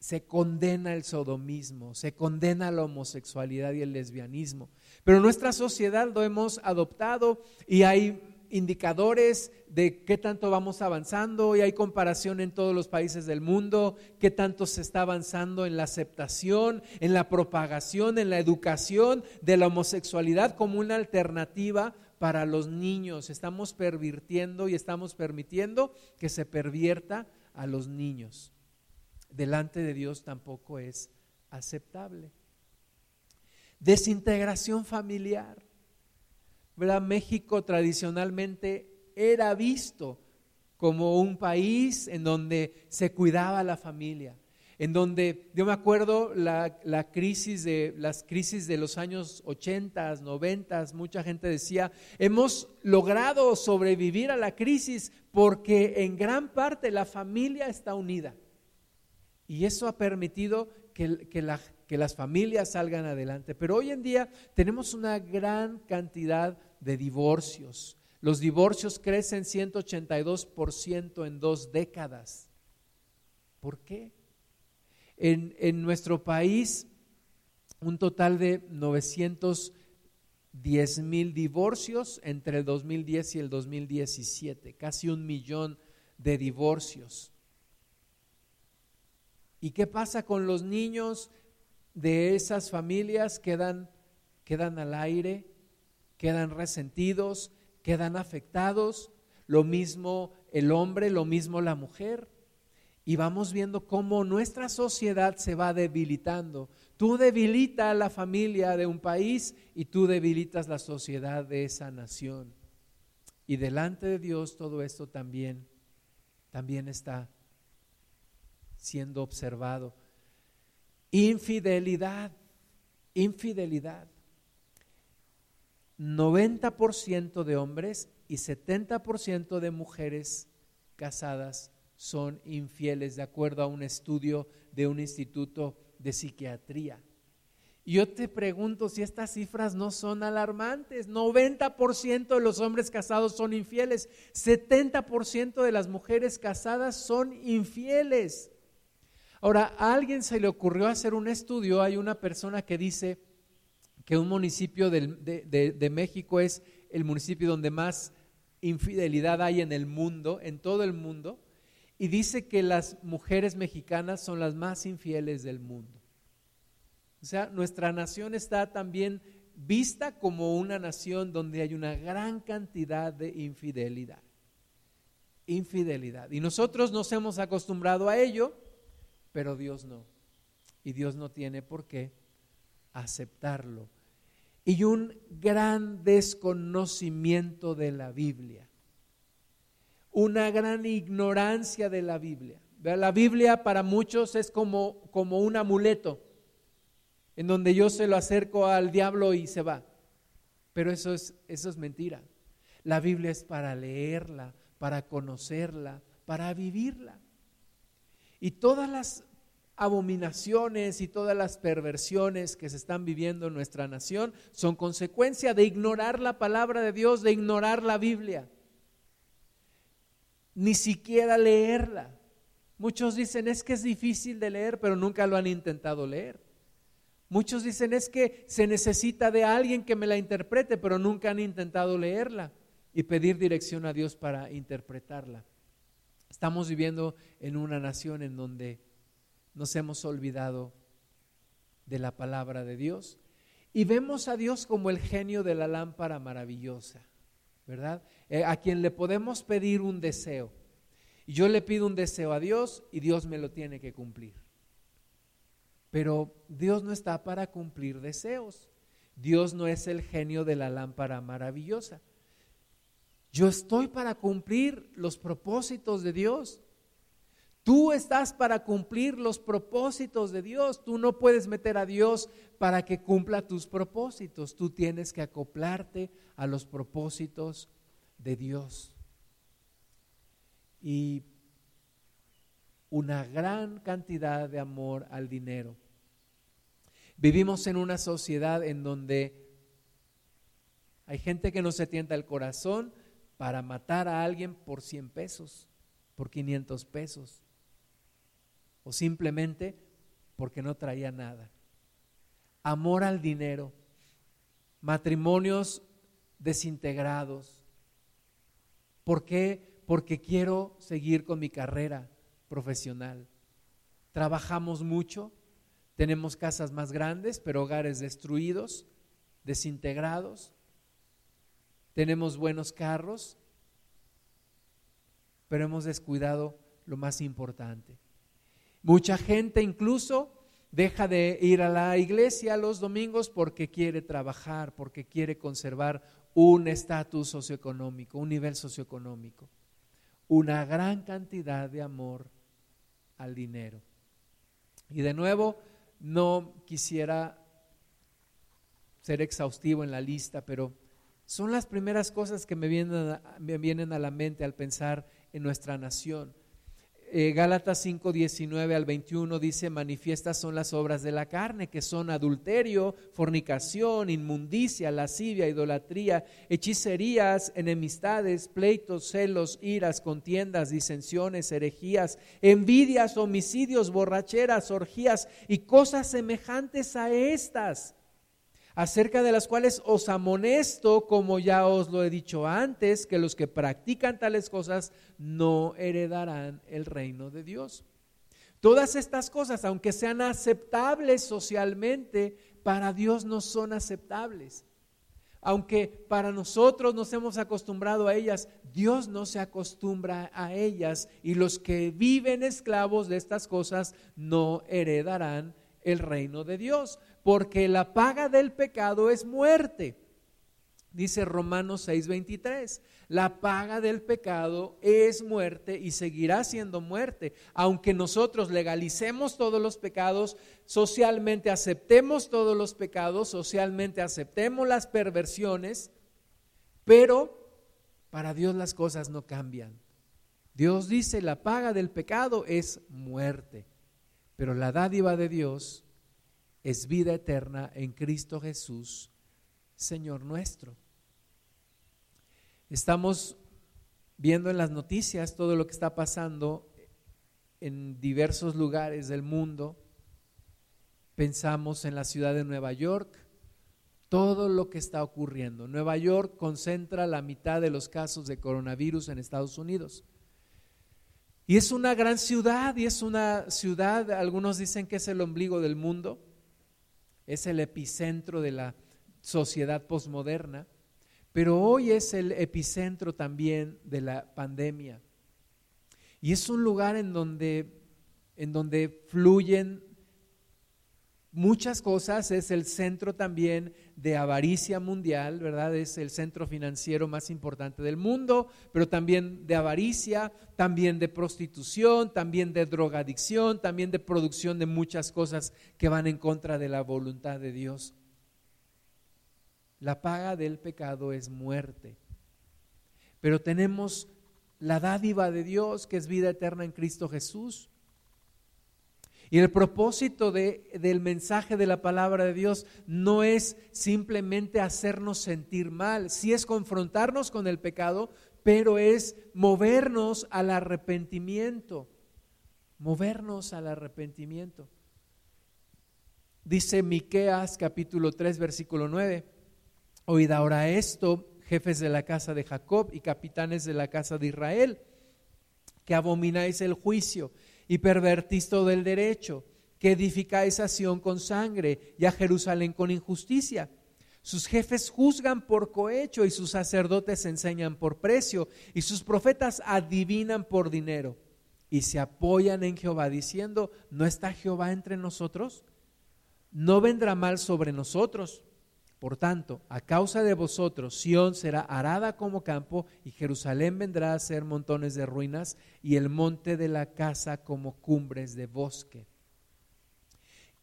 se condena el sodomismo, se condena la homosexualidad y el lesbianismo. Pero nuestra sociedad lo hemos adoptado y hay indicadores de qué tanto vamos avanzando y hay comparación en todos los países del mundo, qué tanto se está avanzando en la aceptación, en la propagación, en la educación de la homosexualidad como una alternativa para los niños. Estamos pervirtiendo y estamos permitiendo que se pervierta a los niños. Delante de Dios tampoco es aceptable. Desintegración familiar. México tradicionalmente era visto como un país en donde se cuidaba la familia, en donde yo me acuerdo la, crisis de las crisis de los años 80, 90, mucha gente decía, hemos logrado sobrevivir a la crisis porque en gran parte la familia está unida. Y eso ha permitido que, que, la, que las familias salgan adelante. Pero hoy en día tenemos una gran cantidad de divorcios. Los divorcios crecen 182% en dos décadas. ¿Por qué? En, en, nuestro país, un total de 910 mil divorcios entre el 2010 y el 2017, casi un millón de divorcios. ¿Y qué pasa con los niños de esas familias? Quedan, quedan al aire, quedan resentidos, quedan afectados. Lo mismo el hombre, lo mismo la mujer. Y vamos viendo cómo nuestra sociedad se va debilitando. Tú debilitas la familia de un país y tú debilitas la sociedad de esa nación. Y delante de Dios todo esto también, también está siendo observado. Infidelidad, infidelidad. 90% de hombres y 70% de mujeres casadas son infieles, de acuerdo a un estudio de un instituto de psiquiatría. Yo te pregunto si estas cifras no son alarmantes. 90% de los hombres casados son infieles, 70% de las mujeres casadas son infieles. Ahora, a alguien se le ocurrió hacer un estudio, hay una persona que dice que un municipio de, México es el municipio donde más infidelidad hay en el mundo, en todo el mundo, y dice que las mujeres mexicanas son las más infieles del mundo. O sea, nuestra nación está también vista como una nación donde hay una gran cantidad de infidelidad. Infidelidad. Y nosotros nos hemos acostumbrado a ello pero Dios no. y Dios no tiene por qué aceptarlo. Y un gran desconocimiento de la Biblia, una gran ignorancia de la Biblia. La Biblia para muchos es como, como un amuleto, en donde yo se lo acerco al diablo y se va. Pero eso es, eso es mentira. La Biblia es para leerla, para conocerla, para vivirla. Y todas las abominaciones y todas las perversiones que se están viviendo en nuestra nación son consecuencia de ignorar la palabra de Dios, de ignorar la Biblia, ni siquiera leerla. Muchos dicen es que es difícil de leer, pero nunca lo han intentado leer. Muchos dicen es que se necesita de alguien que me la interprete, pero nunca han intentado leerla y pedir dirección a Dios para interpretarla. Estamos viviendo en una nación en donde nos hemos olvidado de la palabra de Dios y vemos a Dios como el genio de la lámpara maravillosa, ¿verdad? Eh, a quien le podemos pedir un deseo. Y yo le pido un deseo a Dios y Dios me lo tiene que cumplir. Pero Dios no está para cumplir deseos. Dios no es el genio de la lámpara maravillosa. Yo estoy para cumplir los propósitos de Dios. Tú estás para cumplir los propósitos de Dios. Tú no puedes meter a Dios para que cumpla tus propósitos. Tú tienes que acoplarte a los propósitos de Dios. Y una gran cantidad de amor al dinero. Vivimos en una sociedad en donde hay gente que no se tienta el corazón para matar a alguien por 100 pesos, por 500 pesos o simplemente porque no traía nada. Amor al dinero, matrimonios desintegrados. ¿Por qué? Porque quiero seguir con mi carrera profesional. Trabajamos mucho, tenemos casas más grandes, pero hogares destruidos, desintegrados. Tenemos buenos carros, pero hemos descuidado lo más importante. Mucha gente incluso deja de ir a la iglesia los domingos porque quiere trabajar, porque quiere conservar un estatus socioeconómico, un nivel socioeconómico. Una gran cantidad de amor al dinero. Y de nuevo, no quisiera ser exhaustivo en la lista, pero son las primeras cosas que me vienen me vienen a la mente al pensar en nuestra nación. Eh, Gálatas 5, 19 al 21 dice, manifiestas son las obras de la carne, que son adulterio, fornicación, inmundicia, lascivia, idolatría, hechicerías, enemistades, pleitos, celos, iras, contiendas, disensiones, herejías, envidias, homicidios, borracheras, orgías y cosas semejantes a estas acerca de las cuales os amonesto, como ya os lo he dicho antes, que los que practican tales cosas no heredarán el reino de Dios. Todas estas cosas, aunque sean aceptables socialmente, para Dios no son aceptables. Aunque para nosotros nos hemos acostumbrado a ellas, Dios no se acostumbra a ellas y los que viven esclavos de estas cosas no heredarán el reino de Dios porque la paga del pecado es muerte. Dice Romanos 6:23, la paga del pecado es muerte y seguirá siendo muerte. Aunque nosotros legalicemos todos los pecados, socialmente aceptemos todos los pecados, socialmente aceptemos las perversiones, pero para Dios las cosas no cambian. Dios dice, la paga del pecado es muerte, pero la dádiva de Dios es vida eterna en Cristo Jesús, Señor nuestro. Estamos viendo en las noticias todo lo que está pasando en diversos lugares del mundo. Pensamos en la ciudad de Nueva York, todo lo que está ocurriendo. Nueva York concentra la mitad de los casos de coronavirus en Estados Unidos. Y es una gran ciudad y es una ciudad, algunos dicen que es el ombligo del mundo es el epicentro de la sociedad posmoderna, pero hoy es el epicentro también de la pandemia. Y es un lugar en donde, en donde fluyen muchas cosas, es el centro también de avaricia mundial, ¿verdad? Es el centro financiero más importante del mundo, pero también de avaricia, también de prostitución, también de drogadicción, también de producción de muchas cosas que van en contra de la voluntad de Dios. La paga del pecado es muerte, pero tenemos la dádiva de Dios que es vida eterna en Cristo Jesús. Y el propósito del mensaje de la palabra de Dios no es simplemente hacernos sentir mal, sí es confrontarnos con el pecado, pero es movernos al arrepentimiento, movernos al arrepentimiento. Dice Miqueas capítulo 3 versículo 9, oíd ahora esto, jefes de la casa de Jacob y capitanes de la casa de Israel, que abomináis el juicio y pervertís todo el derecho, que edificáis a Sión con sangre y a Jerusalén con injusticia. Sus jefes juzgan por cohecho y sus sacerdotes enseñan por precio y sus profetas adivinan por dinero y se apoyan en Jehová diciendo, ¿no está Jehová entre nosotros? No vendrá mal sobre nosotros. Por tanto, a causa de vosotros, Sión será arada como campo y Jerusalén vendrá a ser montones de ruinas y el monte de la casa como cumbres de bosque.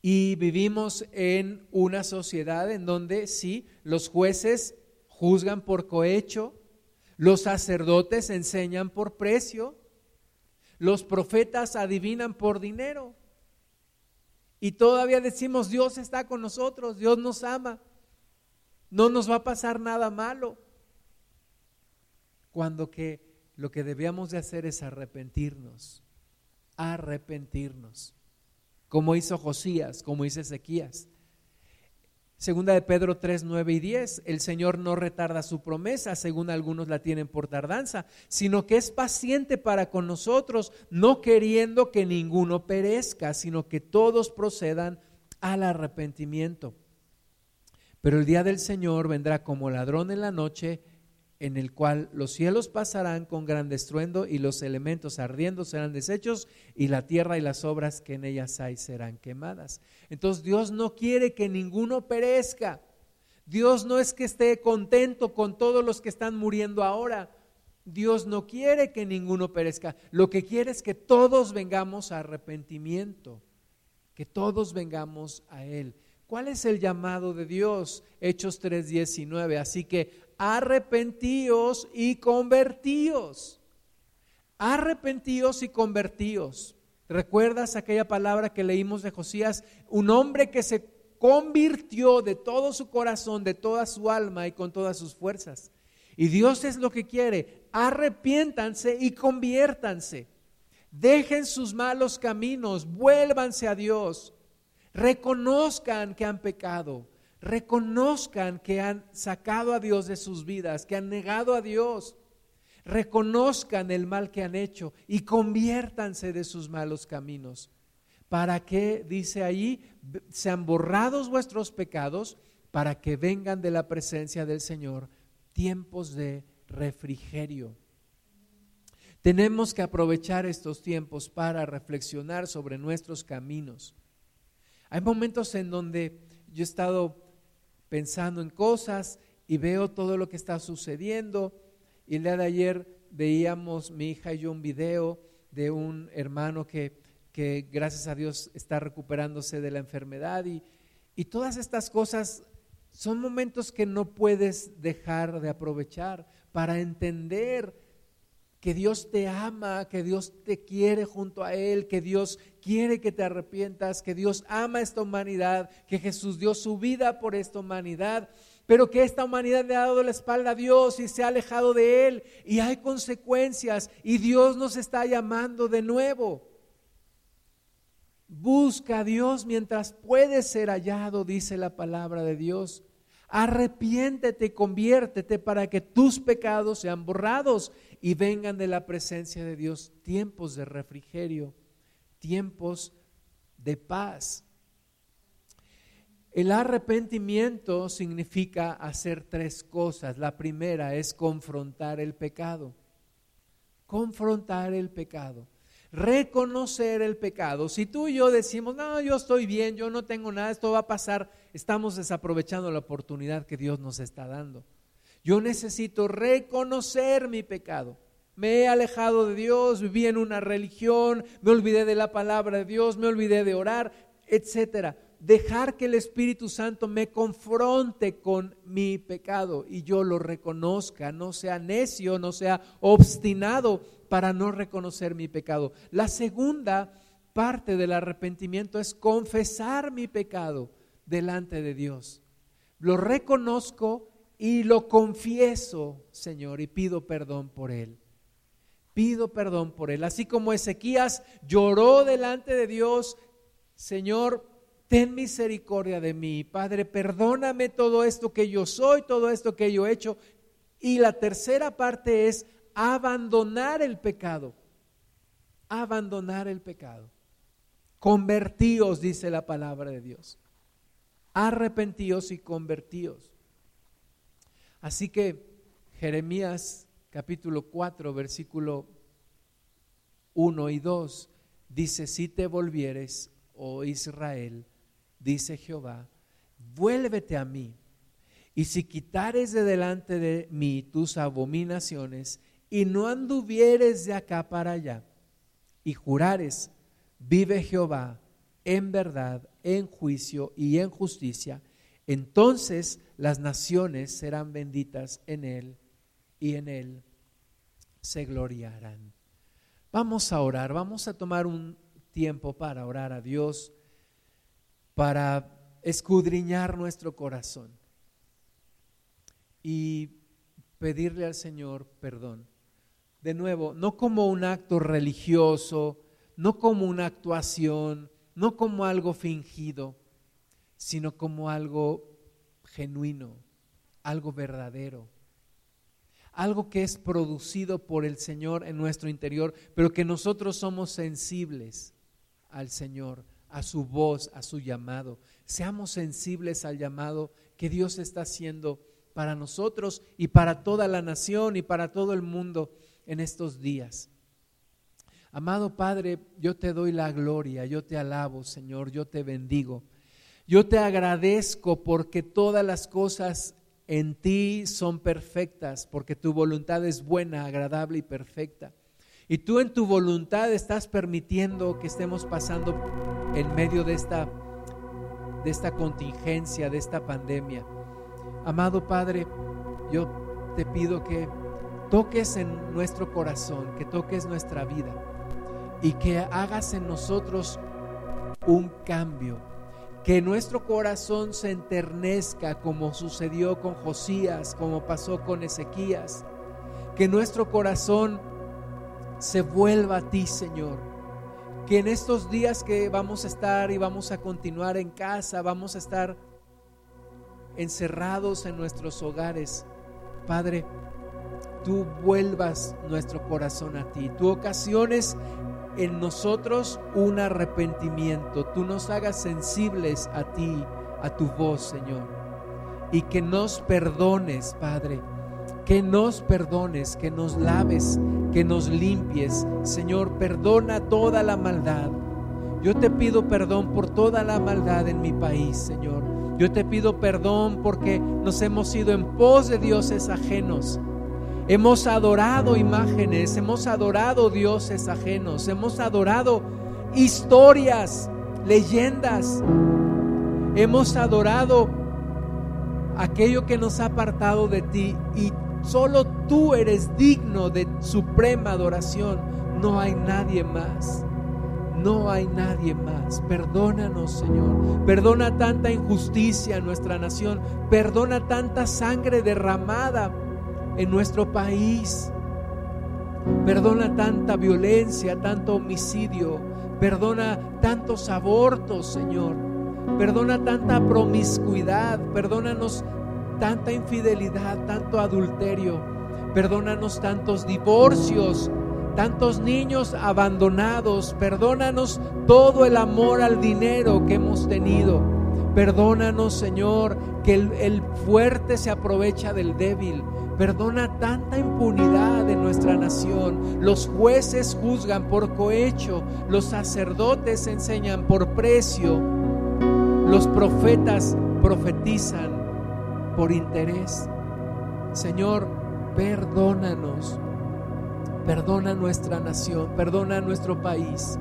Y vivimos en una sociedad en donde sí, los jueces juzgan por cohecho, los sacerdotes enseñan por precio, los profetas adivinan por dinero. Y todavía decimos, Dios está con nosotros, Dios nos ama no nos va a pasar nada malo. Cuando que lo que debíamos de hacer es arrepentirnos, arrepentirnos, como hizo Josías, como hizo Ezequías. Segunda de Pedro 3, 9 y 10, el Señor no retarda su promesa, según algunos la tienen por tardanza, sino que es paciente para con nosotros, no queriendo que ninguno perezca, sino que todos procedan al arrepentimiento. Pero el día del Señor vendrá como ladrón en la noche, en el cual los cielos pasarán con gran estruendo y los elementos ardiendo serán deshechos y la tierra y las obras que en ellas hay serán quemadas. Entonces Dios no quiere que ninguno perezca. Dios no es que esté contento con todos los que están muriendo ahora. Dios no quiere que ninguno perezca. Lo que quiere es que todos vengamos a arrepentimiento, que todos vengamos a Él. ¿Cuál es el llamado de Dios? Hechos 3:19. Así que arrepentíos y convertíos. Arrepentíos y convertíos. ¿Recuerdas aquella palabra que leímos de Josías? Un hombre que se convirtió de todo su corazón, de toda su alma y con todas sus fuerzas. Y Dios es lo que quiere. Arrepiéntanse y conviértanse. Dejen sus malos caminos, vuélvanse a Dios reconozcan que han pecado, reconozcan que han sacado a Dios de sus vidas, que han negado a Dios, reconozcan el mal que han hecho y conviértanse de sus malos caminos. ¿Para que, dice ahí, sean borrados vuestros pecados? Para que vengan de la presencia del Señor tiempos de refrigerio. Tenemos que aprovechar estos tiempos para reflexionar sobre nuestros caminos hay momentos en donde yo he estado pensando en cosas y veo todo lo que está sucediendo. Y el día de ayer veíamos mi hija y yo un video de un hermano que, gracias a Dios está recuperándose de la enfermedad y, y todas estas cosas son momentos que no puedes dejar de aprovechar para entender que Dios te ama, que Dios te quiere junto a Él, que Dios quiere que te arrepientas, que Dios ama esta humanidad, que Jesús dio su vida por esta humanidad, pero que esta humanidad le ha dado la espalda a Dios y se ha alejado de Él y hay consecuencias y Dios nos está llamando de nuevo. Busca a Dios mientras puede ser hallado, dice la palabra de Dios. Arrepiéntete, conviértete para que tus pecados sean borrados y vengan de la presencia de Dios tiempos de refrigerio, tiempos de paz. El arrepentimiento significa hacer tres cosas. La primera es confrontar el pecado. Confrontar el pecado. reconocer el pecado. Si tú y yo decimos, no, yo estoy bien, yo no tengo nada, esto va a pasar, estamos desaprovechando la oportunidad que Dios nos está dando. Yo necesito reconocer mi pecado. Me he alejado de Dios, viví en una religión, me olvidé de la palabra de Dios, me olvidé de orar, etcétera. Dejar que el Espíritu Santo me confronte con mi pecado y yo lo reconozca, no sea necio, no sea obstinado para no reconocer mi pecado. La segunda parte del arrepentimiento es confesar mi pecado delante de Dios. Lo reconozco y lo confieso, Señor, y pido perdón por él. Pido perdón por él. Así como Ezequías lloró delante de Dios, Señor, ten misericordia de mí. Padre, perdóname todo esto que yo soy, todo esto que yo he hecho. Y la tercera parte es abandonar el pecado. Abandonar el pecado. Convertíos, dice la palabra de Dios. Arrepentíos y convertíos. Así que Jeremías capítulo 4, versículo 1 y 2 dice, si te volvieres, oh Israel, dice Jehová, vuélvete a mí, y si quitares de delante de mí tus abominaciones, y no anduvieres de acá para allá, y jurares, vive Jehová en verdad, en juicio y en justicia, entonces las naciones serán benditas en Él y en Él se gloriarán. Vamos a orar, vamos a tomar un tiempo para orar a Dios, para escudriñar nuestro corazón y pedirle al Señor perdón. De nuevo, no como un acto religioso, no como una actuación, no como algo fingido, sino como algo genuino, algo verdadero, algo que es producido por el Señor en nuestro interior, pero que nosotros somos sensibles al Señor, a su voz, a su llamado. Seamos sensibles al llamado que Dios está haciendo para nosotros y para toda la nación y para todo el mundo en estos días. Amado Padre, yo te doy la gloria, yo te alabo, Señor, yo te bendigo. Yo te agradezco porque todas las cosas en ti son perfectas, porque tu voluntad es buena, agradable y perfecta. Y tú en tu voluntad estás permitiendo que estemos pasando en medio de esta, de esta contingencia, de esta pandemia. Amado Padre, yo te pido que toques en nuestro corazón, que toques nuestra vida y que hagas en nosotros un cambio que nuestro corazón se enternezca como sucedió con Josías, como pasó con Ezequías, que nuestro corazón se vuelva a ti, Señor. Que en estos días que vamos a estar y vamos a continuar en casa, vamos a estar encerrados en nuestros hogares, Padre, tú vuelvas nuestro corazón a ti. Tú ocasiones en nosotros un arrepentimiento, tú nos hagas sensibles a ti, a tu voz, Señor. Y que nos perdones, Padre, que nos perdones, que nos laves, que nos limpies. Señor, perdona toda la maldad. Yo te pido perdón por toda la maldad en mi país, Señor. Yo te pido perdón porque nos hemos ido en pos de dioses ajenos Hemos adorado imágenes, hemos adorado dioses ajenos, hemos adorado historias, leyendas. Hemos adorado aquello que nos ha apartado de ti y solo tú eres digno de suprema adoración. No hay nadie más. No hay nadie más. Perdónanos, Señor. Perdona tanta injusticia en nuestra nación. Perdona tanta sangre derramada en nuestro país. Perdona tanta violencia, tanto homicidio. Perdona tantos abortos, Señor. Perdona tanta promiscuidad. Perdónanos tanta infidelidad, tanto adulterio. Perdónanos tantos divorcios, tantos niños abandonados. Perdónanos todo el amor al dinero que hemos tenido. Perdónanos, Señor, que el, fuerte se aprovecha del débil. Perdona tanta impunidad en nuestra nación. Los jueces juzgan por cohecho, los sacerdotes enseñan por precio, los profetas profetizan por interés. Señor, perdónanos. Perdona nuestra nación, perdona nuestro país.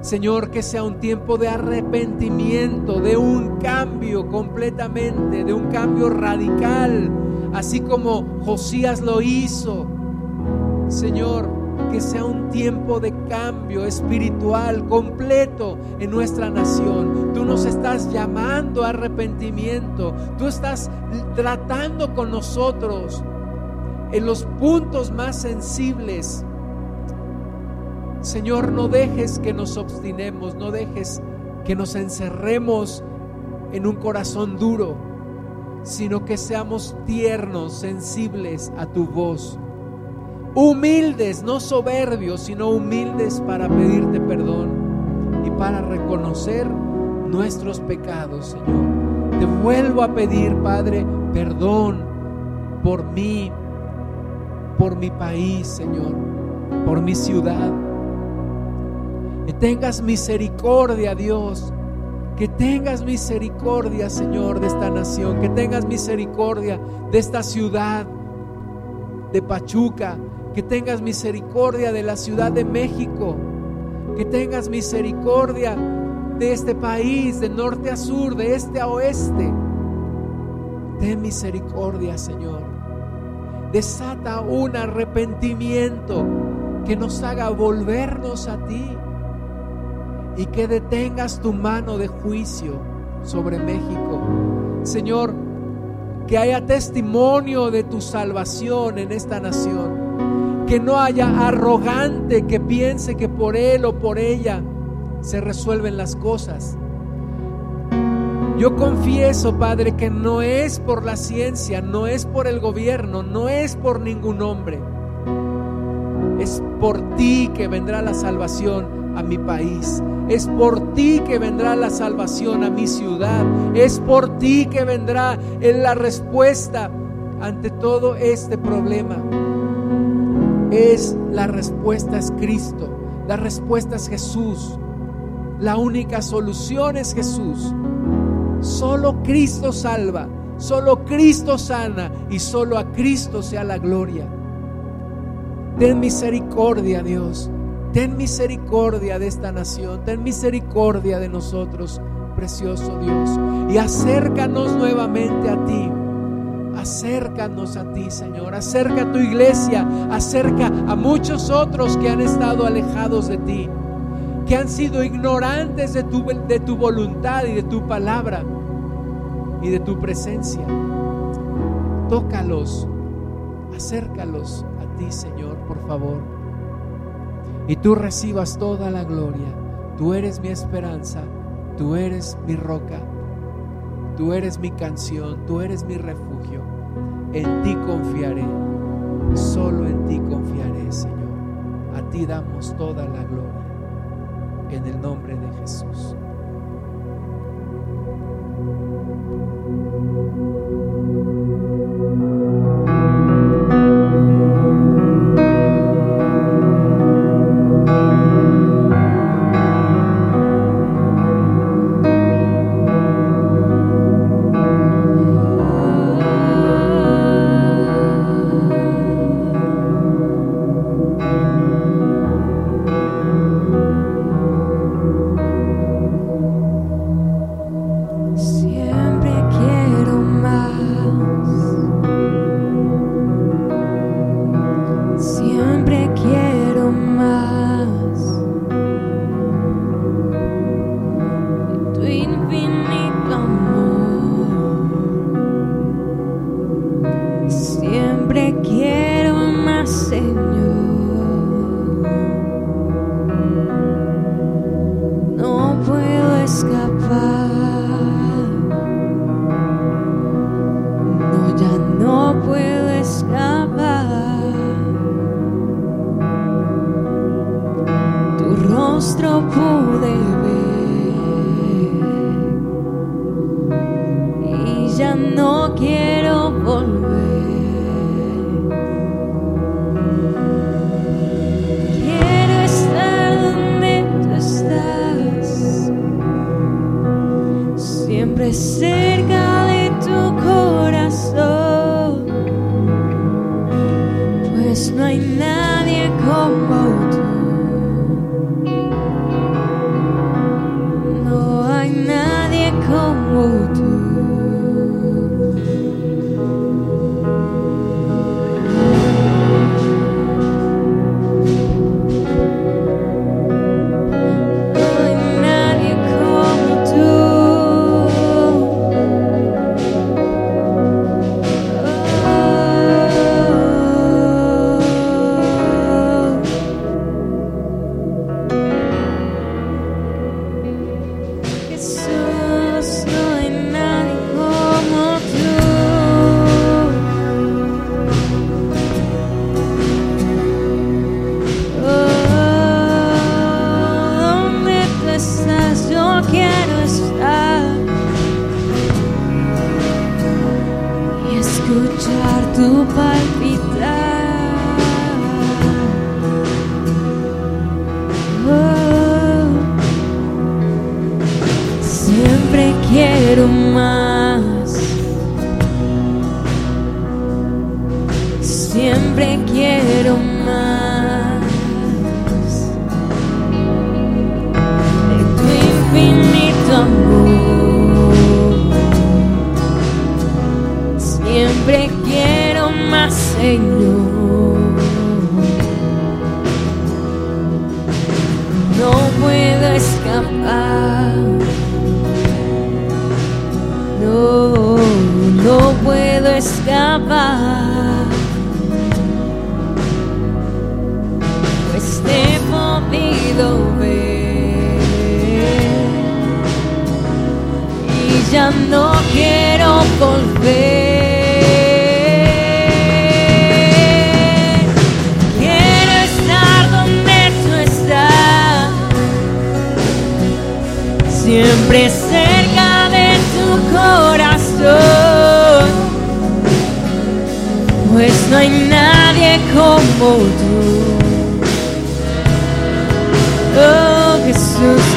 Señor, que sea un tiempo de arrepentimiento, de un cambio completamente, de un cambio radical, así como Josías lo hizo. Señor, que sea un tiempo de cambio espiritual completo en nuestra nación. Tú nos estás llamando a arrepentimiento. Tú estás tratando con nosotros en los puntos más sensibles. Señor, no dejes que nos obstinemos, no dejes que nos encerremos en un corazón duro, sino que seamos tiernos, sensibles a tu voz. Humildes, no soberbios, sino humildes para pedirte perdón y para reconocer nuestros pecados, Señor. Te vuelvo a pedir, Padre, perdón por mí, por mi país, Señor, por mi ciudad. Que tengas misericordia, Dios. Que tengas misericordia, Señor, de esta nación. Que tengas misericordia de esta ciudad de Pachuca. Que tengas misericordia de la Ciudad de México. Que tengas misericordia de este país, de norte a sur, de este a oeste. Ten misericordia, Señor desata un arrepentimiento que nos haga volvernos a ti y que detengas tu mano de juicio sobre México. Señor, que haya testimonio de tu salvación en esta nación. Que no haya arrogante que piense que por él o por ella se resuelven las cosas. Yo confieso, Padre, que no es por la ciencia, no es por el gobierno, no es por ningún hombre. Es por ti que vendrá la salvación a mi país. Es por ti que vendrá la salvación a mi ciudad. Es por ti que vendrá la respuesta ante todo este problema. Es la respuesta es Cristo. La respuesta es Jesús. La única solución es Jesús. Solo Cristo salva, solo Cristo sana y solo a Cristo sea la gloria. Ten misericordia, Dios. Ten misericordia de esta nación. Ten misericordia de nosotros, precioso Dios. Y acércanos nuevamente a ti. Acércanos a ti, Señor. Acerca a tu iglesia. Acerca a muchos otros que han estado alejados de ti que han sido ignorantes de tu, de tu voluntad y de tu palabra y de tu presencia. Tócalos, acércalos a ti, Señor, por favor y tú recibas toda la gloria. Tú eres mi esperanza, tú eres mi roca, tú eres mi canción, tú eres mi refugio. En ti confiaré, solo en ti confiaré, Señor. A ti damos toda la gloria, en el nombre de Jesús.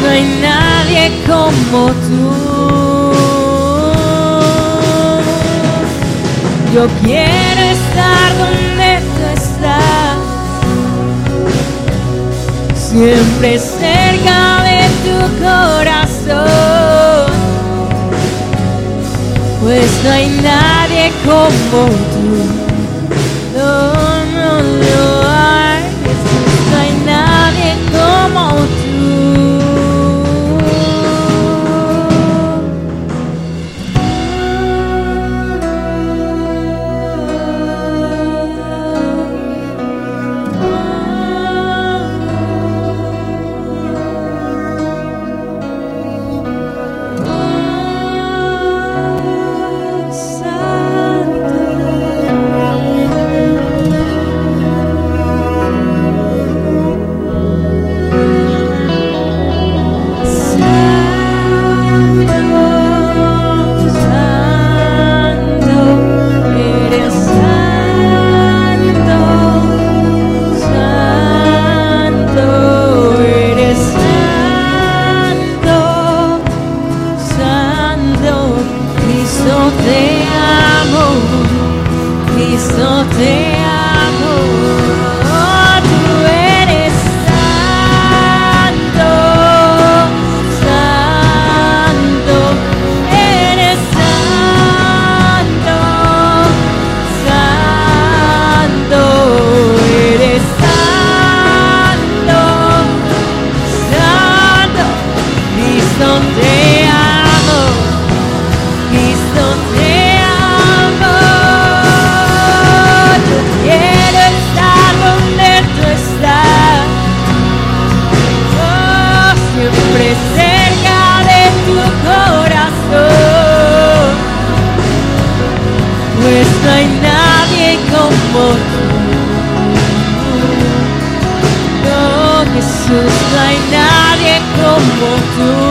no hay nadie como tú. Yo quiero estar donde tú estás, siempre cerca de tu corazón, pues no hay nadie como tú. No, no, no no hay nadie como tú. walked away.